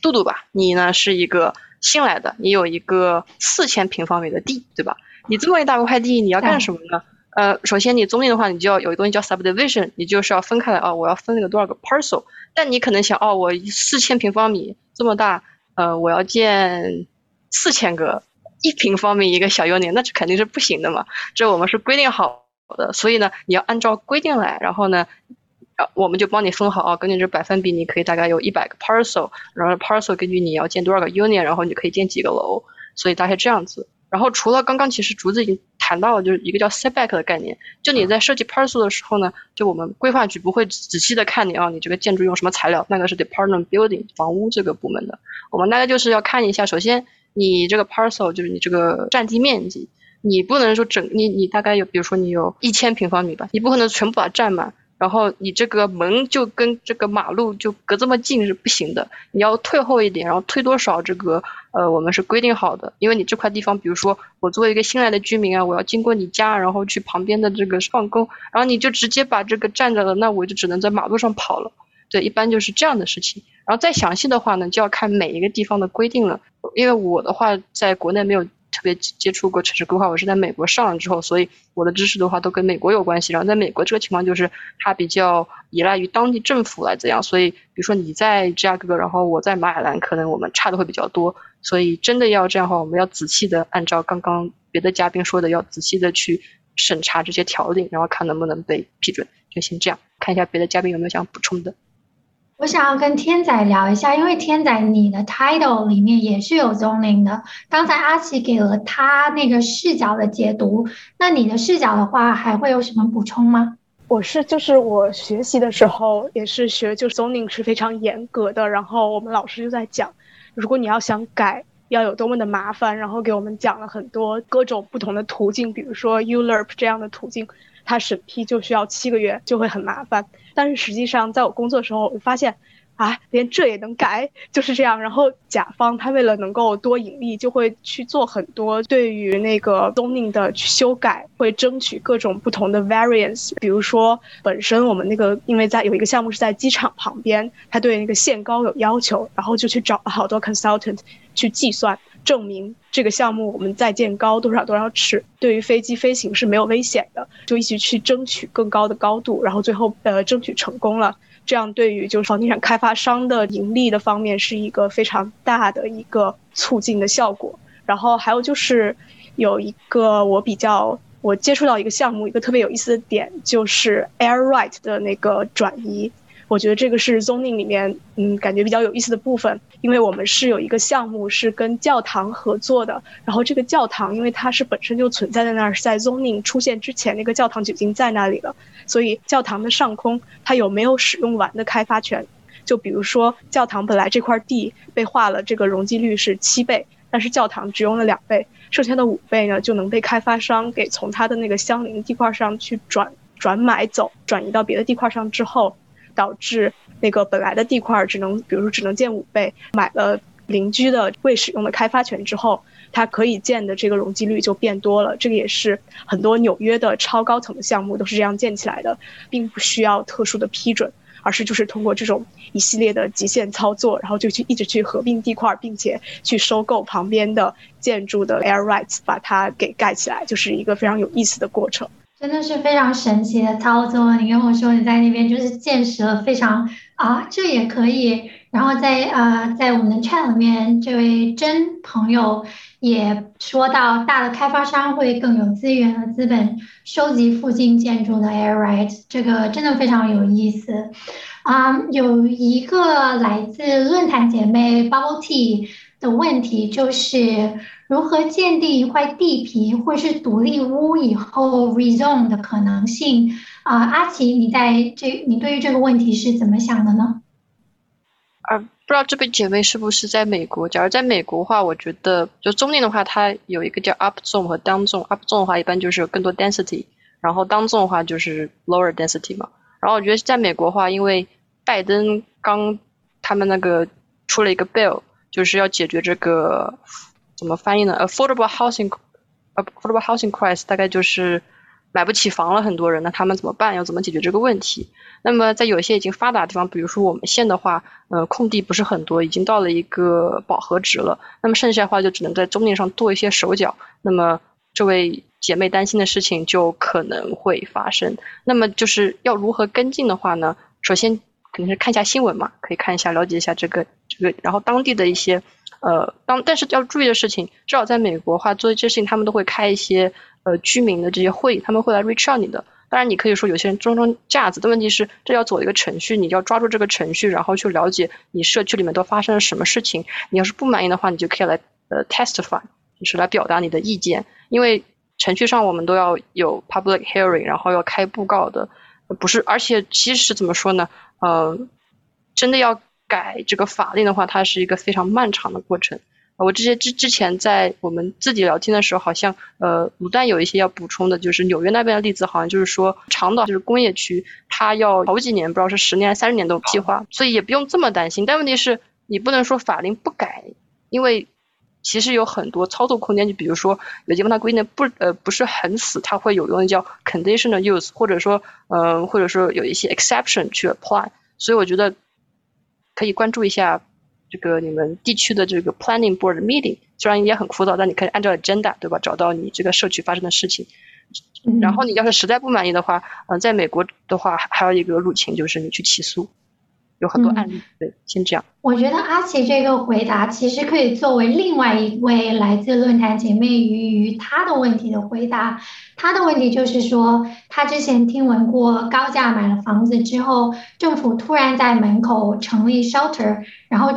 杜杜吧，你呢是一个新来的，你有一个四千平方米的地，对吧？你这么一大块地，你要干什么呢？呃，首先你宗令的话，你就要有一个东西叫 subdivision，你就是要分开来啊、哦，我要分那个多少个 parcel。但你可能想，哦，我四千平方米这么大，呃，我要建四千个一平方米一个小 unit，那这肯定是不行的嘛。这我们是规定好的，所以呢，你要按照规定来，然后呢，呃，我们就帮你分好啊，根据这百分比，你可以大概有一百个 parcel，然后 parcel 根据你要建多少个 union，然后你可以建几个楼，所以大概这样子。然后除了刚刚其实竹子已经谈到了，就是一个叫 setback 的概念。就你在设计 parcel 的时候呢，就我们规划局不会仔细的看你啊，你这个建筑用什么材料，那个是 department building 房屋这个部门的。我们大概就是要看一下，首先你这个 parcel 就是你这个占地面积，你不能说整你你大概有，比如说你有一千平方米吧，你不可能全部把它占满。然后你这个门就跟这个马路就隔这么近是不行的，你要退后一点，然后退多少这个呃我们是规定好的，因为你这块地方，比如说我作为一个新来的居民啊，我要经过你家，然后去旁边的这个放工，然后你就直接把这个占着了，那我就只能在马路上跑了。对，一般就是这样的事情。然后再详细的话呢，就要看每一个地方的规定了，因为我的话在国内没有。特别接触过城市规划，我是在美国上了之后，所以我的知识的话都跟美国有关系。然后在美国这个情况就是它比较依赖于当地政府来怎样，所以比如说你在芝加哥，然后我在马尔兰，可能我们差的会比较多。所以真的要这样的话，我们要仔细的按照刚刚别的嘉宾说的，要仔细的去审查这些条令，然后看能不能被批准。就先这样，看一下别的嘉宾有没有想补充的。我想要跟天仔聊一下，因为天仔你的 title 里面也是有 zoning 的。刚才阿奇给了他那个视角的解读，那你的视角的话，还会有什么补充吗？我是就是我学习的时候也是学，就 zoning 是非常严格的。然后我们老师就在讲，如果你要想改，要有多么的麻烦。然后给我们讲了很多各种不同的途径，比如说 ULERP 这样的途径。它审批就需要七个月，就会很麻烦。但是实际上，在我工作的时候，我发现，啊，连这也能改，就是这样。然后甲方他为了能够多盈利，就会去做很多对于那个 zoning 的修改，会争取各种不同的 variance。比如说，本身我们那个因为在有一个项目是在机场旁边，他对那个限高有要求，然后就去找了好多 consultant 去计算。证明这个项目我们在建高多少多少尺，对于飞机飞行是没有危险的，就一起去争取更高的高度，然后最后呃争取成功了。这样对于就是房地产开发商的盈利的方面是一个非常大的一个促进的效果。然后还有就是有一个我比较我接触到一个项目，一个特别有意思的点就是 air right 的那个转移。我觉得这个是 zoning 里面，嗯，感觉比较有意思的部分，因为我们是有一个项目是跟教堂合作的，然后这个教堂因为它是本身就存在在那儿，是在 zoning 出现之前，那个教堂就已经在那里了，所以教堂的上空它有没有使用完的开发权？就比如说教堂本来这块地被划了，这个容积率是七倍，但是教堂只用了两倍，剩下的五倍呢就能被开发商给从他的那个相邻地块上去转转买走，转移到别的地块上之后。导致那个本来的地块只能，比如说只能建五倍，买了邻居的未使用的开发权之后，它可以建的这个容积率就变多了。这个也是很多纽约的超高层的项目都是这样建起来的，并不需要特殊的批准，而是就是通过这种一系列的极限操作，然后就去一直去合并地块，并且去收购旁边的建筑的 air rights，把它给盖起来，就是一个非常有意思的过程。真的是非常神奇的操作。你跟我说你在那边就是见识了非常啊，这也可以。然后在呃在我们的 chat 里面，这位真朋友也说到，大的开发商会更有资源和资本收集附近建筑的 air right 这个真的非常有意思。啊，有一个来自论坛姐妹 Bubble Tea 的问题就是。如何鉴定一块地皮或是独立屋以后 rezone 的可能性？啊，阿奇，你在这，你对于这个问题是怎么想的呢？啊，不知道这位姐妹是不是在美国？假如在美国的话，我觉得就中立的话，它有一个叫 up zone 和 down zone。up zone 的话，一般就是有更多 density，然后 down zone 的话就是 lower density 嘛。然后我觉得在美国的话，因为拜登刚他们那个出了一个 bill，就是要解决这个。怎么翻译呢？Affordable housing，affordable housing crisis 大概就是买不起房了，很多人，那他们怎么办？要怎么解决这个问题？那么在有些已经发达的地方，比如说我们县的话，呃，空地不是很多，已经到了一个饱和值了。那么剩下的话就只能在中介上做一些手脚。那么这位姐妹担心的事情就可能会发生。那么就是要如何跟进的话呢？首先肯定是看一下新闻嘛，可以看一下了解一下这个这个，然后当地的一些。呃，当但是要注意的事情，至少在美国的话，做这些事情他们都会开一些呃居民的这些会，他们会来 reach out 你的。当然，你可以说有些人装装架子，的问题是这要走一个程序，你要抓住这个程序，然后去了解你社区里面都发生了什么事情。你要是不满意的话，你就可以来呃 testify，就是来表达你的意见。因为程序上我们都要有 public hearing，然后要开布告的，不是。而且其实怎么说呢？呃，真的要。改这个法令的话，它是一个非常漫长的过程。我这些之之前在我们自己聊天的时候，好像呃卤蛋有一些要补充的，就是纽约那边的例子，好像就是说长岛就是工业区，它要好几年，不知道是十年还是、三十年的计划，所以也不用这么担心。但问题是，你不能说法令不改，因为其实有很多操作空间。就比如说有地方它规定的不呃不是很死，它会有用的叫 conditional use，或者说嗯或者说有一些 exception 去 apply。所以我觉得。可以关注一下这个你们地区的这个 planning board meeting，虽然也很枯燥，但你可以按照 agenda 对吧，找到你这个社区发生的事情。然后你要是实在不满意的话，嗯，在美国的话还有一个路径就是你去起诉。有很多案例。对，先这样。我觉得阿奇这个回答其实可以作为另外一位来自论坛姐妹鱼鱼她的问题的回答。她的问题就是说，她之前听闻过高价买了房子之后，政府突然在门口成立 shelter，然后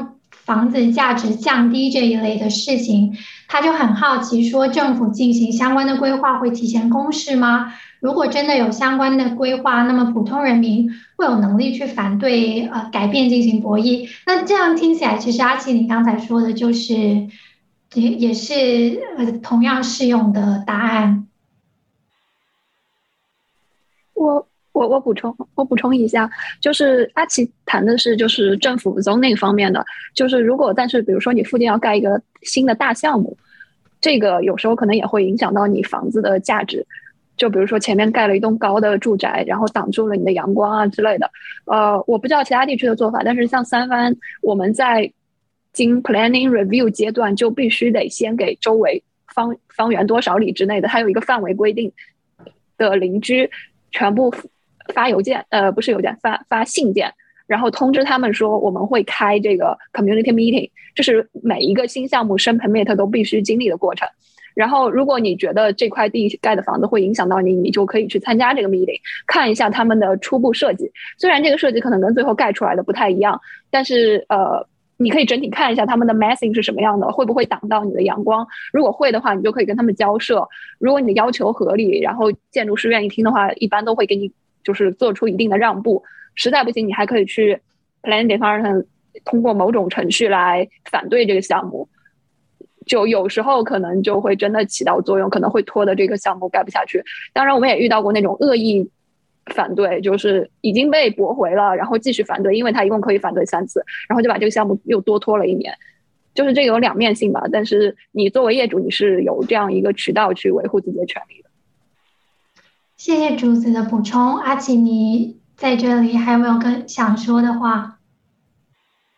房子价值降低这一类的事情，他就很好奇，说政府进行相关的规划会提前公示吗？如果真的有相关的规划，那么普通人民会有能力去反对呃改变进行博弈。那这样听起来，其实阿奇你刚才说的就是也也是同样适用的答案。我我我补充我补充一下，就是阿奇谈的是就是政府 zoning 方面的，就是如果但是比如说你附近要盖一个新的大项目，这个有时候可能也会影响到你房子的价值。就比如说前面盖了一栋高的住宅，然后挡住了你的阳光啊之类的。呃，我不知道其他地区的做法，但是像三藩，我们在经 planning review 阶段就必须得先给周围方方圆多少里之内的，它有一个范围规定的邻居全部发邮件，呃，不是邮件，发发信件，然后通知他们说我们会开这个 community meeting，这是每一个新项目申 permit 都必须经历的过程。然后，如果你觉得这块地盖的房子会影响到你，你就可以去参加这个 meeting，看一下他们的初步设计。虽然这个设计可能跟最后盖出来的不太一样，但是呃，你可以整体看一下他们的 massing 是什么样的，会不会挡到你的阳光。如果会的话，你就可以跟他们交涉。如果你的要求合理，然后建筑师愿意听的话，一般都会给你就是做出一定的让步。实在不行，你还可以去 planning department 通过某种程序来反对这个项目。就有时候可能就会真的起到作用，可能会拖的这个项目盖不下去。当然，我们也遇到过那种恶意反对，就是已经被驳回了，然后继续反对，因为他一共可以反对三次，然后就把这个项目又多拖了一年。就是这有两面性吧。但是你作为业主，你是有这样一个渠道去维护自己的权利。谢谢竹子的补充，阿奇，你在这里还有没有跟想说的话？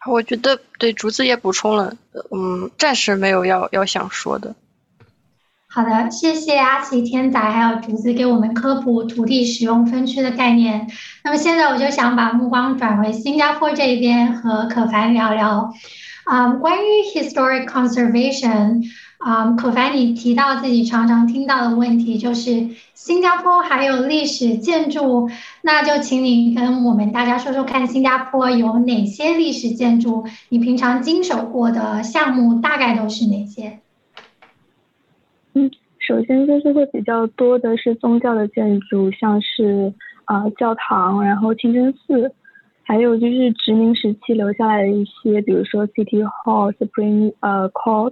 我觉得对竹子也补充了，嗯，暂时没有要要想说的。好的，谢谢阿奇天仔还有竹子给我们科普土地使用分区的概念。那么现在我就想把目光转回新加坡这边，和可凡聊聊，啊，关于 historic conservation。啊，可凡，你提到自己常常听到的问题就是新加坡还有历史建筑，那就请你跟我们大家说说看，新加坡有哪些历史建筑？你平常经手过的项目大概都是哪些？嗯，首先就是会比较多的是宗教的建筑，像是啊教堂，然后清真寺，还有就是殖民时期留下来的一些，比如说 City Hall、Supreme 呃 Court。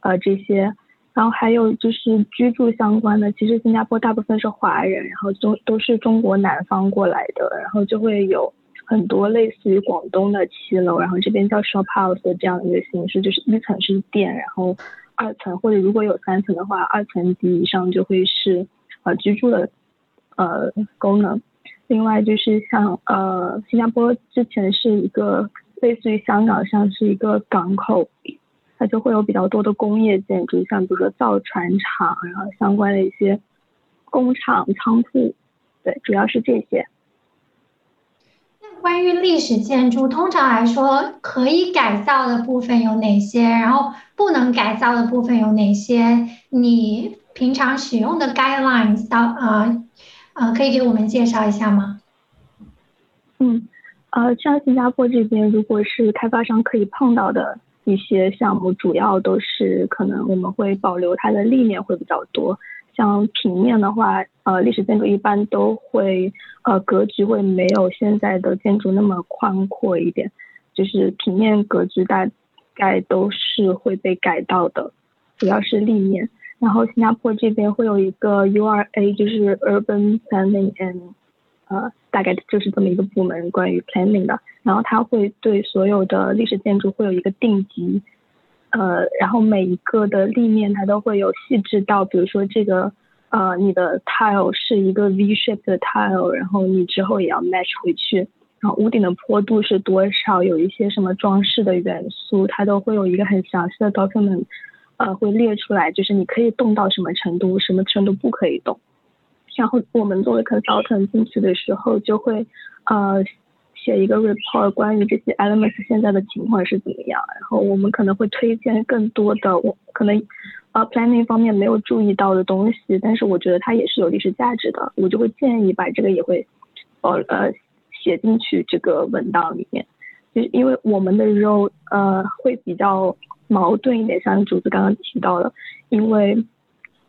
呃，这些，然后还有就是居住相关的，其实新加坡大部分是华人，然后都都是中国南方过来的，然后就会有很多类似于广东的七楼，然后这边叫 shop house 的这样一个形式，就是一层是店，然后二层或者如果有三层的话，二层及以上就会是呃居住的呃功能。另外就是像呃新加坡之前是一个类似于香港像是一个港口。它就会有比较多的工业建筑，像比如说造船厂，然后相关的一些工厂、仓库，对，主要是这些。那关于历史建筑，通常来说可以改造的部分有哪些？然后不能改造的部分有哪些？你平常使用的 guidelines 到啊啊，可以给我们介绍一下吗？嗯，呃，像新加坡这边，如果是开发商可以碰到的。一些项目主要都是可能我们会保留它的立面会比较多，像平面的话，呃，历史建筑一般都会呃格局会没有现在的建筑那么宽阔一点，就是平面格局大概都是会被改到的，主要是立面。然后新加坡这边会有一个 URA，就是 Urban Planning and 呃，大概就是这么一个部门，关于 planning 的。然后它会对所有的历史建筑会有一个定级，呃，然后每一个的立面它都会有细致到，比如说这个呃，你的 tile 是一个 V shape 的 tile，然后你之后也要 match 回去。然后屋顶的坡度是多少？有一些什么装饰的元素，它都会有一个很详细的 document，呃，会列出来，就是你可以动到什么程度，什么程度不可以动。然后我们作为 consultant 进去的时候，就会呃。写一个 report，关于这些 elements 现在的情况是怎么样，然后我们可能会推荐更多的我可能呃 planning 方面没有注意到的东西，但是我觉得它也是有历史价值的，我就会建议把这个也会呃呃写进去这个文档里面，就是因为我们的 role 呃会比较矛盾一点，像主子刚刚提到的，因为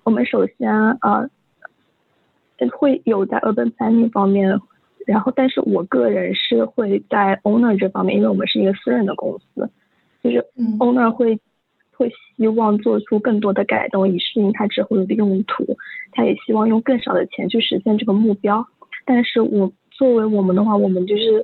我们首先呃会有在 urban planning 方面。然后，但是我个人是会在 owner 这方面，因为我们是一个私人的公司，就是 owner 会会希望做出更多的改动以适应它之后的用途，他也希望用更少的钱去实现这个目标。但是我作为我们的话，我们就是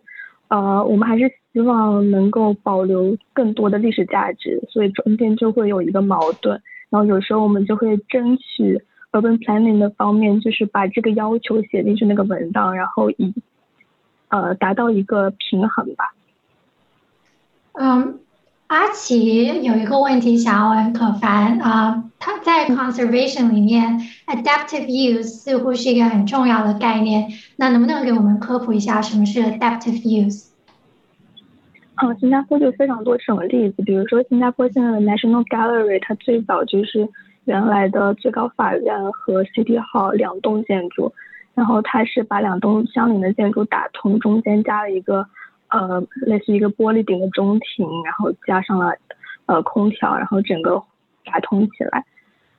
呃，我们还是希望能够保留更多的历史价值，所以中间就会有一个矛盾。然后有时候我们就会争取。Urban planning 的方面，就是把这个要求写进去那个文档，然后以呃达到一个平衡吧。嗯，阿奇有一个问题想要问可凡啊，他在 conservation 里面，adaptive use 似乎是一个很重要的概念，那能不能给我们科普一下什么是 adaptive use？嗯，新加坡就非常多这种例子，比如说新加坡现在的 National Gallery，它最早就是。原来的最高法院和 City Hall 两栋建筑，然后它是把两栋相邻的建筑打通，中间加了一个呃类似一个玻璃顶的中庭，然后加上了呃空调，然后整个打通起来，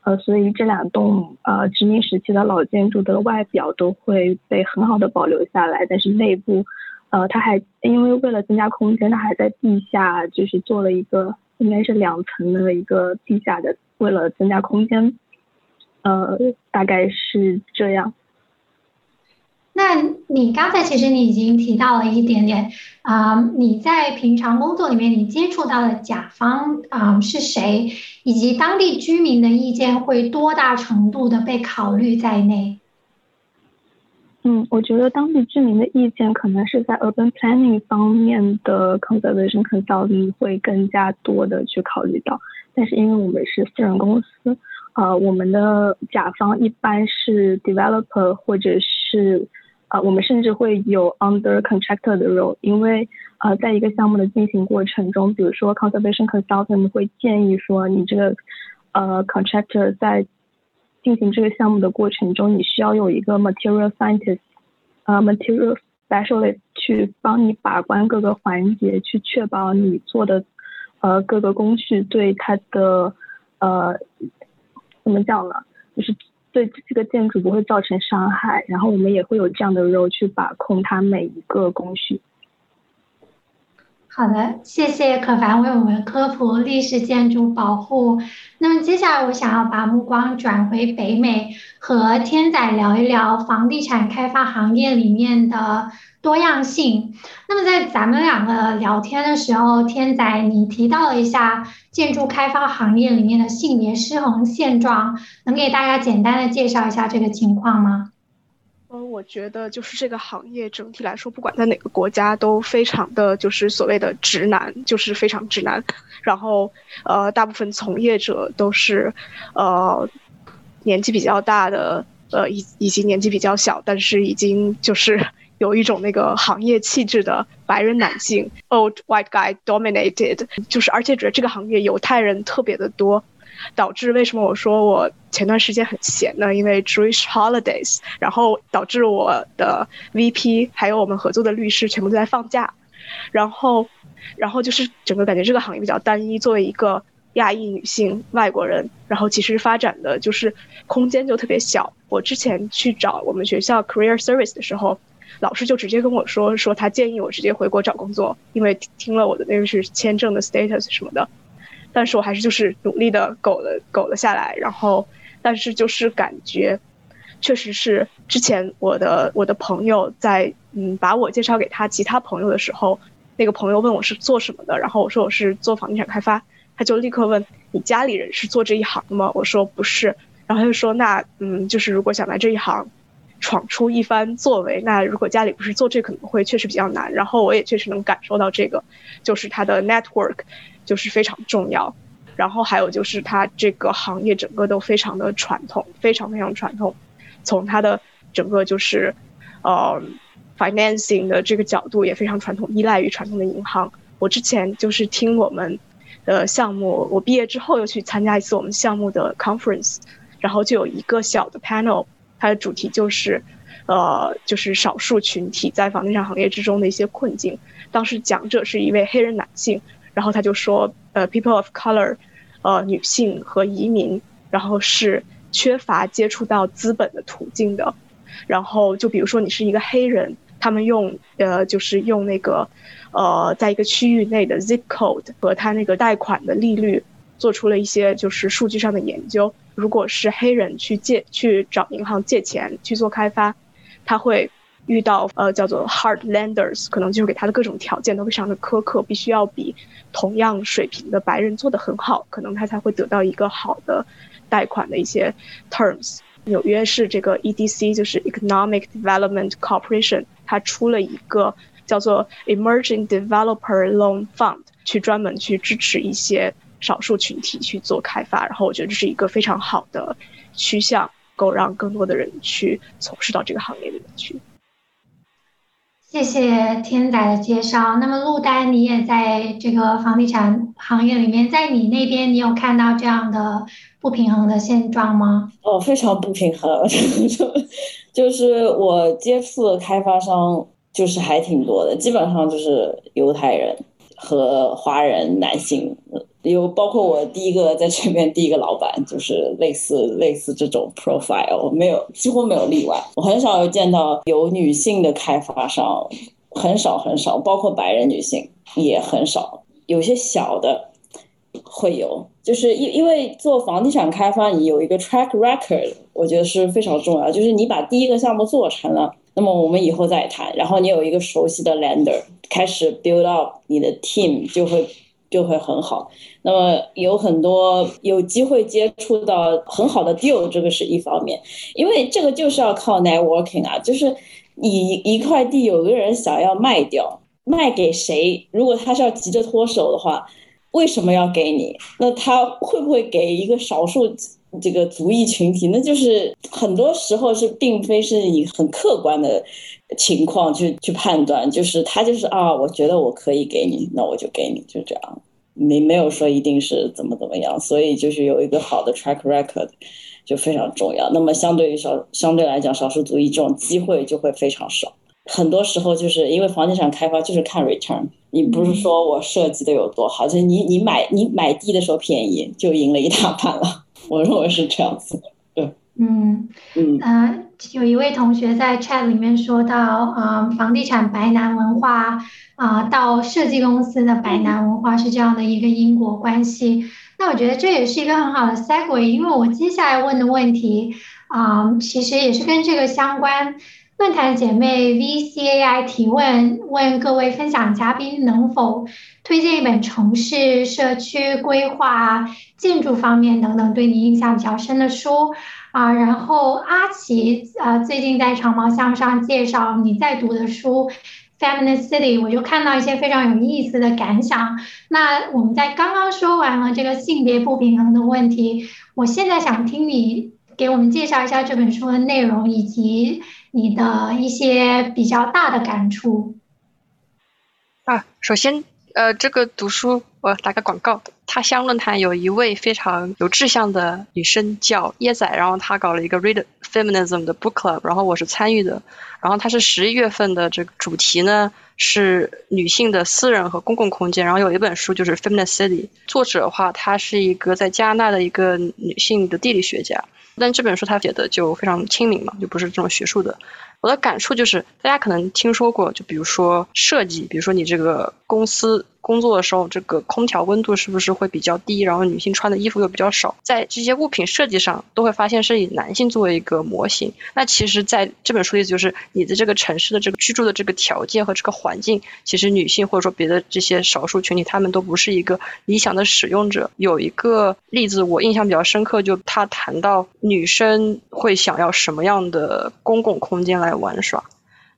呃所以这两栋呃殖民时期的老建筑的外表都会被很好的保留下来，但是内部呃它还因为为了增加空间，它还在地下就是做了一个应该是两层的一个地下的。为了增加空间，呃，大概是这样。那你刚才其实你已经提到了一点点啊，你在平常工作里面你接触到的甲方啊是谁，以及当地居民的意见会多大程度的被考虑在内？嗯，我觉得当地居民的意见可能是在 urban planning 方面的 conservation consulting 会更加多的去考虑到。但是因为我们是私人公司，呃，我们的甲方一般是 developer 或者是，呃，我们甚至会有 under contractor 的 role，因为呃，在一个项目的进行过程中，比如说 conservation consultant 会建议说，你这个呃 contractor 在进行这个项目的过程中，你需要有一个 material scientist，呃，material specialist 去帮你把关各个环节，去确保你做的。呃，各个工序对它的呃怎么讲呢？就是对这个建筑不会造成伤害，然后我们也会有这样的 role 去把控它每一个工序。好的，谢谢可凡为我们科普历史建筑保护。那么接下来我想要把目光转回北美，和天仔聊一聊房地产开发行业里面的。多样性。那么在咱们两个聊天的时候，天仔你提到了一下建筑开发行业里面的性别失衡现状，能给大家简单的介绍一下这个情况吗？嗯，我觉得就是这个行业整体来说，不管在哪个国家，都非常的就是所谓的直男，就是非常直男。然后呃，大部分从业者都是呃年纪比较大的，呃以以及年纪比较小，但是已经就是。有一种那个行业气质的白人男性，old white guy dominated，就是而且觉得这个行业犹太人特别的多，导致为什么我说我前段时间很闲呢？因为 Jewish holidays，然后导致我的 VP 还有我们合作的律师全部都在放假，然后，然后就是整个感觉这个行业比较单一。作为一个亚裔女性外国人，然后其实发展的就是空间就特别小。我之前去找我们学校 career service 的时候。老师就直接跟我说，说他建议我直接回国找工作，因为听了我的那个是签证的 status 什么的，但是我还是就是努力的苟了苟了下来，然后，但是就是感觉，确实是之前我的我的朋友在嗯把我介绍给他其他朋友的时候，那个朋友问我是做什么的，然后我说我是做房地产开发，他就立刻问你家里人是做这一行的吗？我说不是，然后他就说那嗯就是如果想来这一行。闯出一番作为，那如果家里不是做这，可能会确实比较难。然后我也确实能感受到这个，就是他的 network 就是非常重要。然后还有就是他这个行业整个都非常的传统，非常非常传统。从他的整个就是呃，financing 的这个角度也非常传统，依赖于传统的银行。我之前就是听我们的项目，我毕业之后又去参加一次我们项目的 conference，然后就有一个小的 panel，它的主题就是，呃，就是少数群体在房地产行业之中的一些困境。当时讲者是一位黑人男性，然后他就说，呃，people of color，呃，女性和移民，然后是缺乏接触到资本的途径的。然后就比如说你是一个黑人，他们用呃，就是用那个。呃，在一个区域内的 zip code 和他那个贷款的利率，做出了一些就是数据上的研究。如果是黑人去借去找银行借钱去做开发，他会遇到呃叫做 hard lenders，可能就是给他的各种条件都非常的苛刻，必须要比同样水平的白人做得很好，可能他才会得到一个好的贷款的一些 terms。纽约市这个 EDC 就是 Economic Development Corporation，它出了一个。叫做 Emerging Developer Loan Fund，去专门去支持一些少数群体去做开发，然后我觉得这是一个非常好的趋向，够让更多的人去从事到这个行业里面去。谢谢天仔的介绍。那么陆丹，你也在这个房地产行业里面，在你那边，你有看到这样的不平衡的现状吗？哦，非常不平衡，就是我接触的开发商。就是还挺多的，基本上就是犹太人和华人男性，有包括我第一个在这边第一个老板，就是类似类似这种 profile，没有几乎没有例外。我很少有见到有女性的开发商，很少很少，包括白人女性也很少。有些小的会有，就是因因为做房地产开发，你有一个 track record，我觉得是非常重要，就是你把第一个项目做成了。那么我们以后再谈，然后你有一个熟悉的 lender，开始 build up 你的 team 就会就会很好。那么有很多有机会接触到很好的 deal，这个是一方面，因为这个就是要靠 networking 啊，就是你一块地有个人想要卖掉，卖给谁？如果他是要急着脱手的话，为什么要给你？那他会不会给一个少数？这个族裔群体，那就是很多时候是并非是以很客观的情况去去判断，就是他就是啊，我觉得我可以给你，那我就给你，就这样，没没有说一定是怎么怎么样，所以就是有一个好的 track record 就非常重要。那么相对于少相对来讲，少数族裔这种机会就会非常少。很多时候就是因为房地产开发就是看 return，你不是说我设计的有多好，就是你你买你买地的时候便宜，就赢了一大半了。我认为是这样子，对，嗯嗯呃，有一位同学在 chat 里面说到，啊，房地产白男文化啊，到设计公司的白男文化是这样的一个因果关系。那我觉得这也是一个很好的 segue，因为我接下来问的问题啊，其实也是跟这个相关。论坛姐妹 VCAI 提问问各位分享嘉宾能否推荐一本城市社区规划、建筑方面等等对你印象比较深的书啊？然后阿奇啊，最近在长毛向上介绍你在读的书《Feminist City》，我就看到一些非常有意思的感想。那我们在刚刚说完了这个性别不平衡的问题，我现在想听你给我们介绍一下这本书的内容以及。你的一些比较大的感触啊，首先，呃，这个读书我打个广告，他乡论坛有一位非常有志向的女生叫椰仔，然后她搞了一个 Read Feminism 的 Book Club，然后我是参与的，然后它是十一月份的这个主题呢是女性的私人和公共空间，然后有一本书就是 Feminist City，作者的话她是一个在加拿大的一个女性的地理学家。但这本书他写的就非常亲民嘛，就不是这种学术的。我的感触就是，大家可能听说过，就比如说设计，比如说你这个公司。工作的时候，这个空调温度是不是会比较低？然后女性穿的衣服又比较少，在这些物品设计上，都会发现是以男性作为一个模型。那其实，在这本书的意思就是，你的这个城市的这个居住的这个条件和这个环境，其实女性或者说别的这些少数群体，他们都不是一个理想的使用者。有一个例子我印象比较深刻，就他谈到女生会想要什么样的公共空间来玩耍。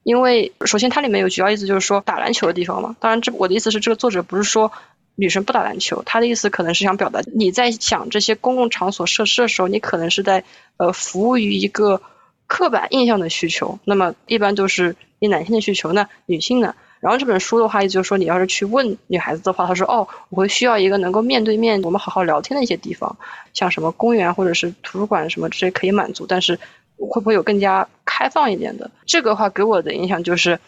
因为首先它里面有举要意思，就是说打篮球的地方嘛。当然，这我的意思是，这个作者不是说女生不打篮球，他的意思可能是想表达，你在想这些公共场所设施的时候，你可能是在呃服务于一个刻板印象的需求，那么一般都是以男性的需求，那女性呢？然后这本书的话，意思就是说，你要是去问女孩子的话，她说：“哦，我会需要一个能够面对面，我们好好聊天的一些地方，像什么公园或者是图书馆什么这些可以满足。但是会不会有更加开放一点的？这个话给我的影响就是，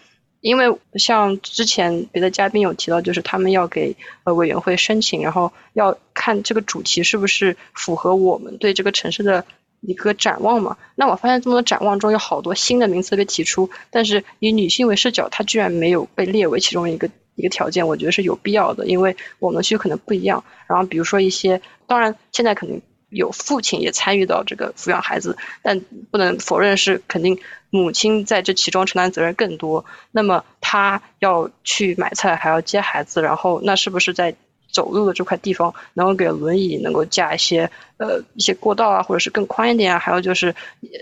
因为像之前别的嘉宾有提到，就是他们要给呃委员会申请，然后要看这个主题是不是符合我们对这个城市的。”一个展望嘛，那我发现这么多展望中有好多新的名词被提出，但是以女性为视角，它居然没有被列为其中一个一个条件，我觉得是有必要的，因为我们的需求可能不一样。然后比如说一些，当然现在肯定有父亲也参与到这个抚养孩子，但不能否认是肯定母亲在这其中承担责任更多。那么她要去买菜，还要接孩子，然后那是不是在？走路的这块地方能够给轮椅能够架一些呃一些过道啊，或者是更宽一点啊。还有就是，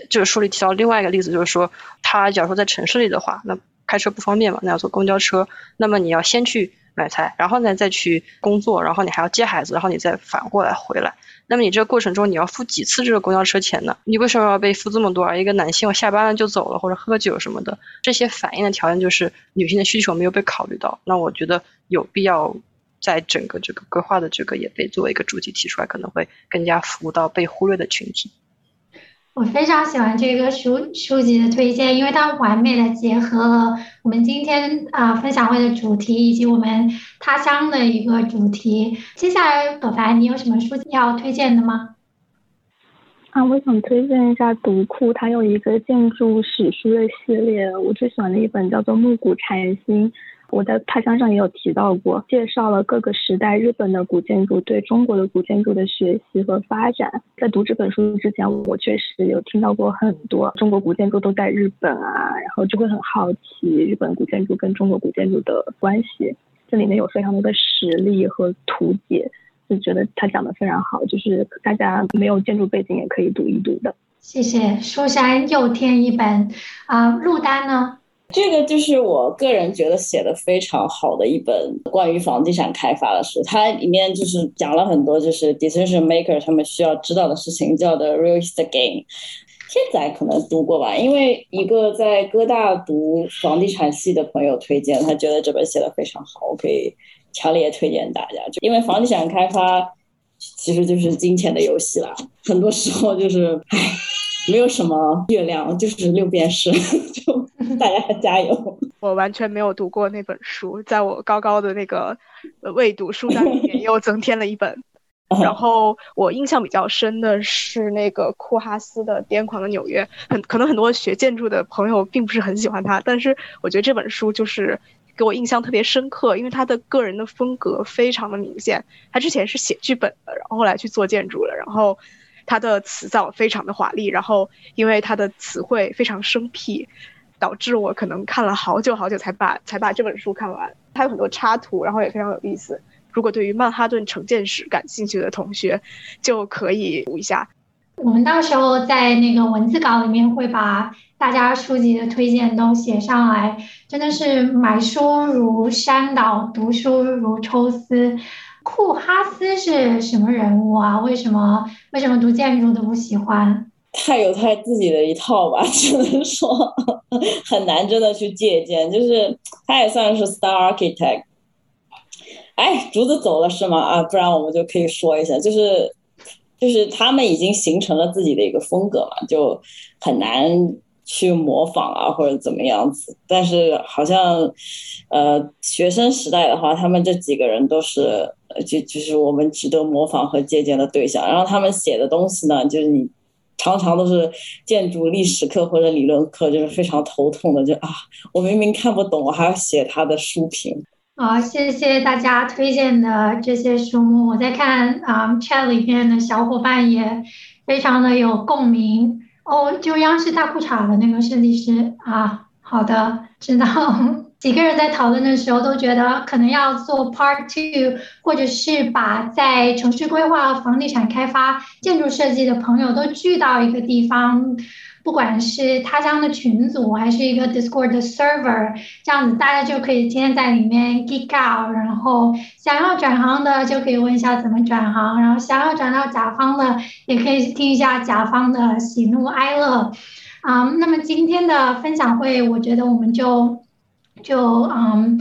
就是书里提到另外一个例子，就是说他假如说在城市里的话，那开车不方便嘛，那要坐公交车。那么你要先去买菜，然后呢再去工作，然后你还要接孩子，然后你再反过来回来。那么你这个过程中你要付几次这个公交车钱呢？你为什么要被付这么多？啊一个男性下班了就走了，或者喝酒什么的，这些反映的条件就是女性的需求没有被考虑到。那我觉得有必要。在整个这个规划的这个也被作为一个主题提出来，可能会更加服务到被忽略的群体。我非常喜欢这个书书籍的推荐，因为它完美的结合了我们今天啊分享会的主题以及我们他乡的一个主题。接下来，葛凡，你有什么书要推荐的吗？啊，我想推荐一下读库，它有一个建筑史书的系列，我最喜欢的一本叫做《暮鼓禅心》。我在他乡上也有提到过，介绍了各个时代日本的古建筑对中国的古建筑的学习和发展。在读这本书之前，我确实有听到过很多中国古建筑都在日本啊，然后就会很好奇日本古建筑跟中国古建筑的关系。这里面有非常多的实例和图解，就觉得他讲的非常好，就是大家没有建筑背景也可以读一读的。谢谢书山又添一本啊，陆丹呢？这个就是我个人觉得写的非常好的一本关于房地产开发的书，它里面就是讲了很多就是 decision maker 他们需要知道的事情，叫的 real estate game。天仔可能读过吧，因为一个在哥大读房地产系的朋友推荐，他觉得这本写的非常好，我可以强烈推荐大家。就因为房地产开发其实就是金钱的游戏啦，很多时候就是唉。没有什么月亮，就是六便士，就大家加油。我完全没有读过那本书，在我高高的那个未读书单里面又增添了一本。然后我印象比较深的是那个库哈斯的《癫狂的纽约》，很可能很多学建筑的朋友并不是很喜欢他，但是我觉得这本书就是给我印象特别深刻，因为他的个人的风格非常的明显。他之前是写剧本的，然后后来去做建筑了，然后。他的词藻非常的华丽，然后因为他的词汇非常生僻，导致我可能看了好久好久才把才把这本书看完。它有很多插图，然后也非常有意思。如果对于曼哈顿城建史感兴趣的同学，就可以读一下。我们到时候在那个文字稿里面会把大家书籍的推荐都写上来。真的是买书如山倒，读书如抽丝。库哈斯是什么人物啊？为什么为什么读建筑都不喜欢？他有他自己的一套吧，只能说很难真的去借鉴。就是他也算是 star architect。哎，竹子走了是吗？啊，不然我们就可以说一下，就是就是他们已经形成了自己的一个风格嘛，就很难。去模仿啊，或者怎么样子？但是好像，呃，学生时代的话，他们这几个人都是，就就是我们值得模仿和借鉴的对象。然后他们写的东西呢，就是你常常都是建筑历史课或者理论课，就是非常头痛的。就啊，我明明看不懂，我还要写他的书评。好，谢谢大家推荐的这些书目。我在看啊，chat 里面的小伙伴也非常的有共鸣。哦，就央视大裤衩的那个设计师啊，好的，知道。几个人在讨论的时候都觉得可能要做 part two，或者是把在城市规划、房地产开发、建筑设计的朋友都聚到一个地方。不管是他乡的群组，还是一个 Discord 的 server，这样子大家就可以天天在里面 geek out，然后想要转行的就可以问一下怎么转行，然后想要转到甲方的也可以听一下甲方的喜怒哀乐，啊，那么今天的分享会，我觉得我们就就嗯，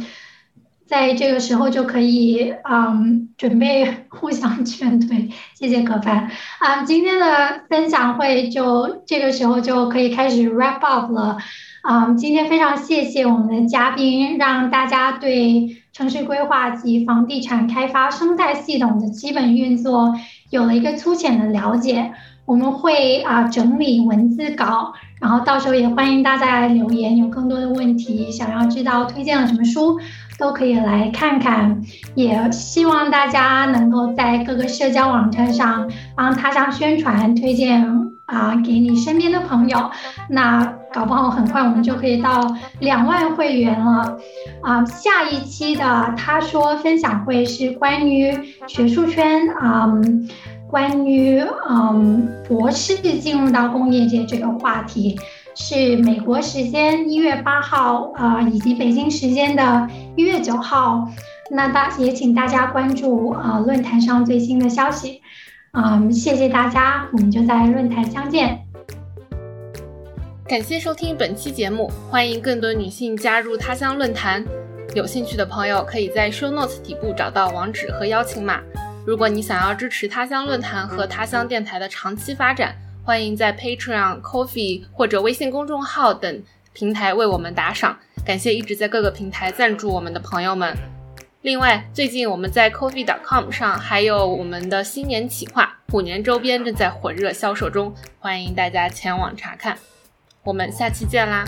在这个时候就可以嗯准备 互相劝退。谢谢可凡啊，今天的分享会就这个时候就可以开始 wrap up 了。啊，今天非常谢谢我们的嘉宾，让大家对城市规划及房地产开发生态系统的基本运作有了一个粗浅的了解。我们会啊整理文字稿，然后到时候也欢迎大家留言，有更多的问题想要知道推荐了什么书，都可以来看看。也希望大家能够在各个社交网站上帮他乡宣传，推荐啊给你身边的朋友。那搞不好很快我们就可以到两万会员了啊！下一期的他说分享会是关于学术圈啊。关于嗯博士进入到工业界这个话题，是美国时间一月八号啊，以及北京时间的一月九号。那大也请大家关注啊论坛上最新的消息。嗯，谢谢大家，我们就在论坛相见。感谢收听本期节目，欢迎更多女性加入他乡论坛。有兴趣的朋友可以在 show notes 底部找到网址和邀请码。如果你想要支持他乡论坛和他乡电台的长期发展，欢迎在 Patreon、Coffee 或者微信公众号等平台为我们打赏。感谢一直在各个平台赞助我们的朋友们。另外，最近我们在 Coffee.com 上还有我们的新年企划，虎年周边正在火热销售中，欢迎大家前往查看。我们下期见啦！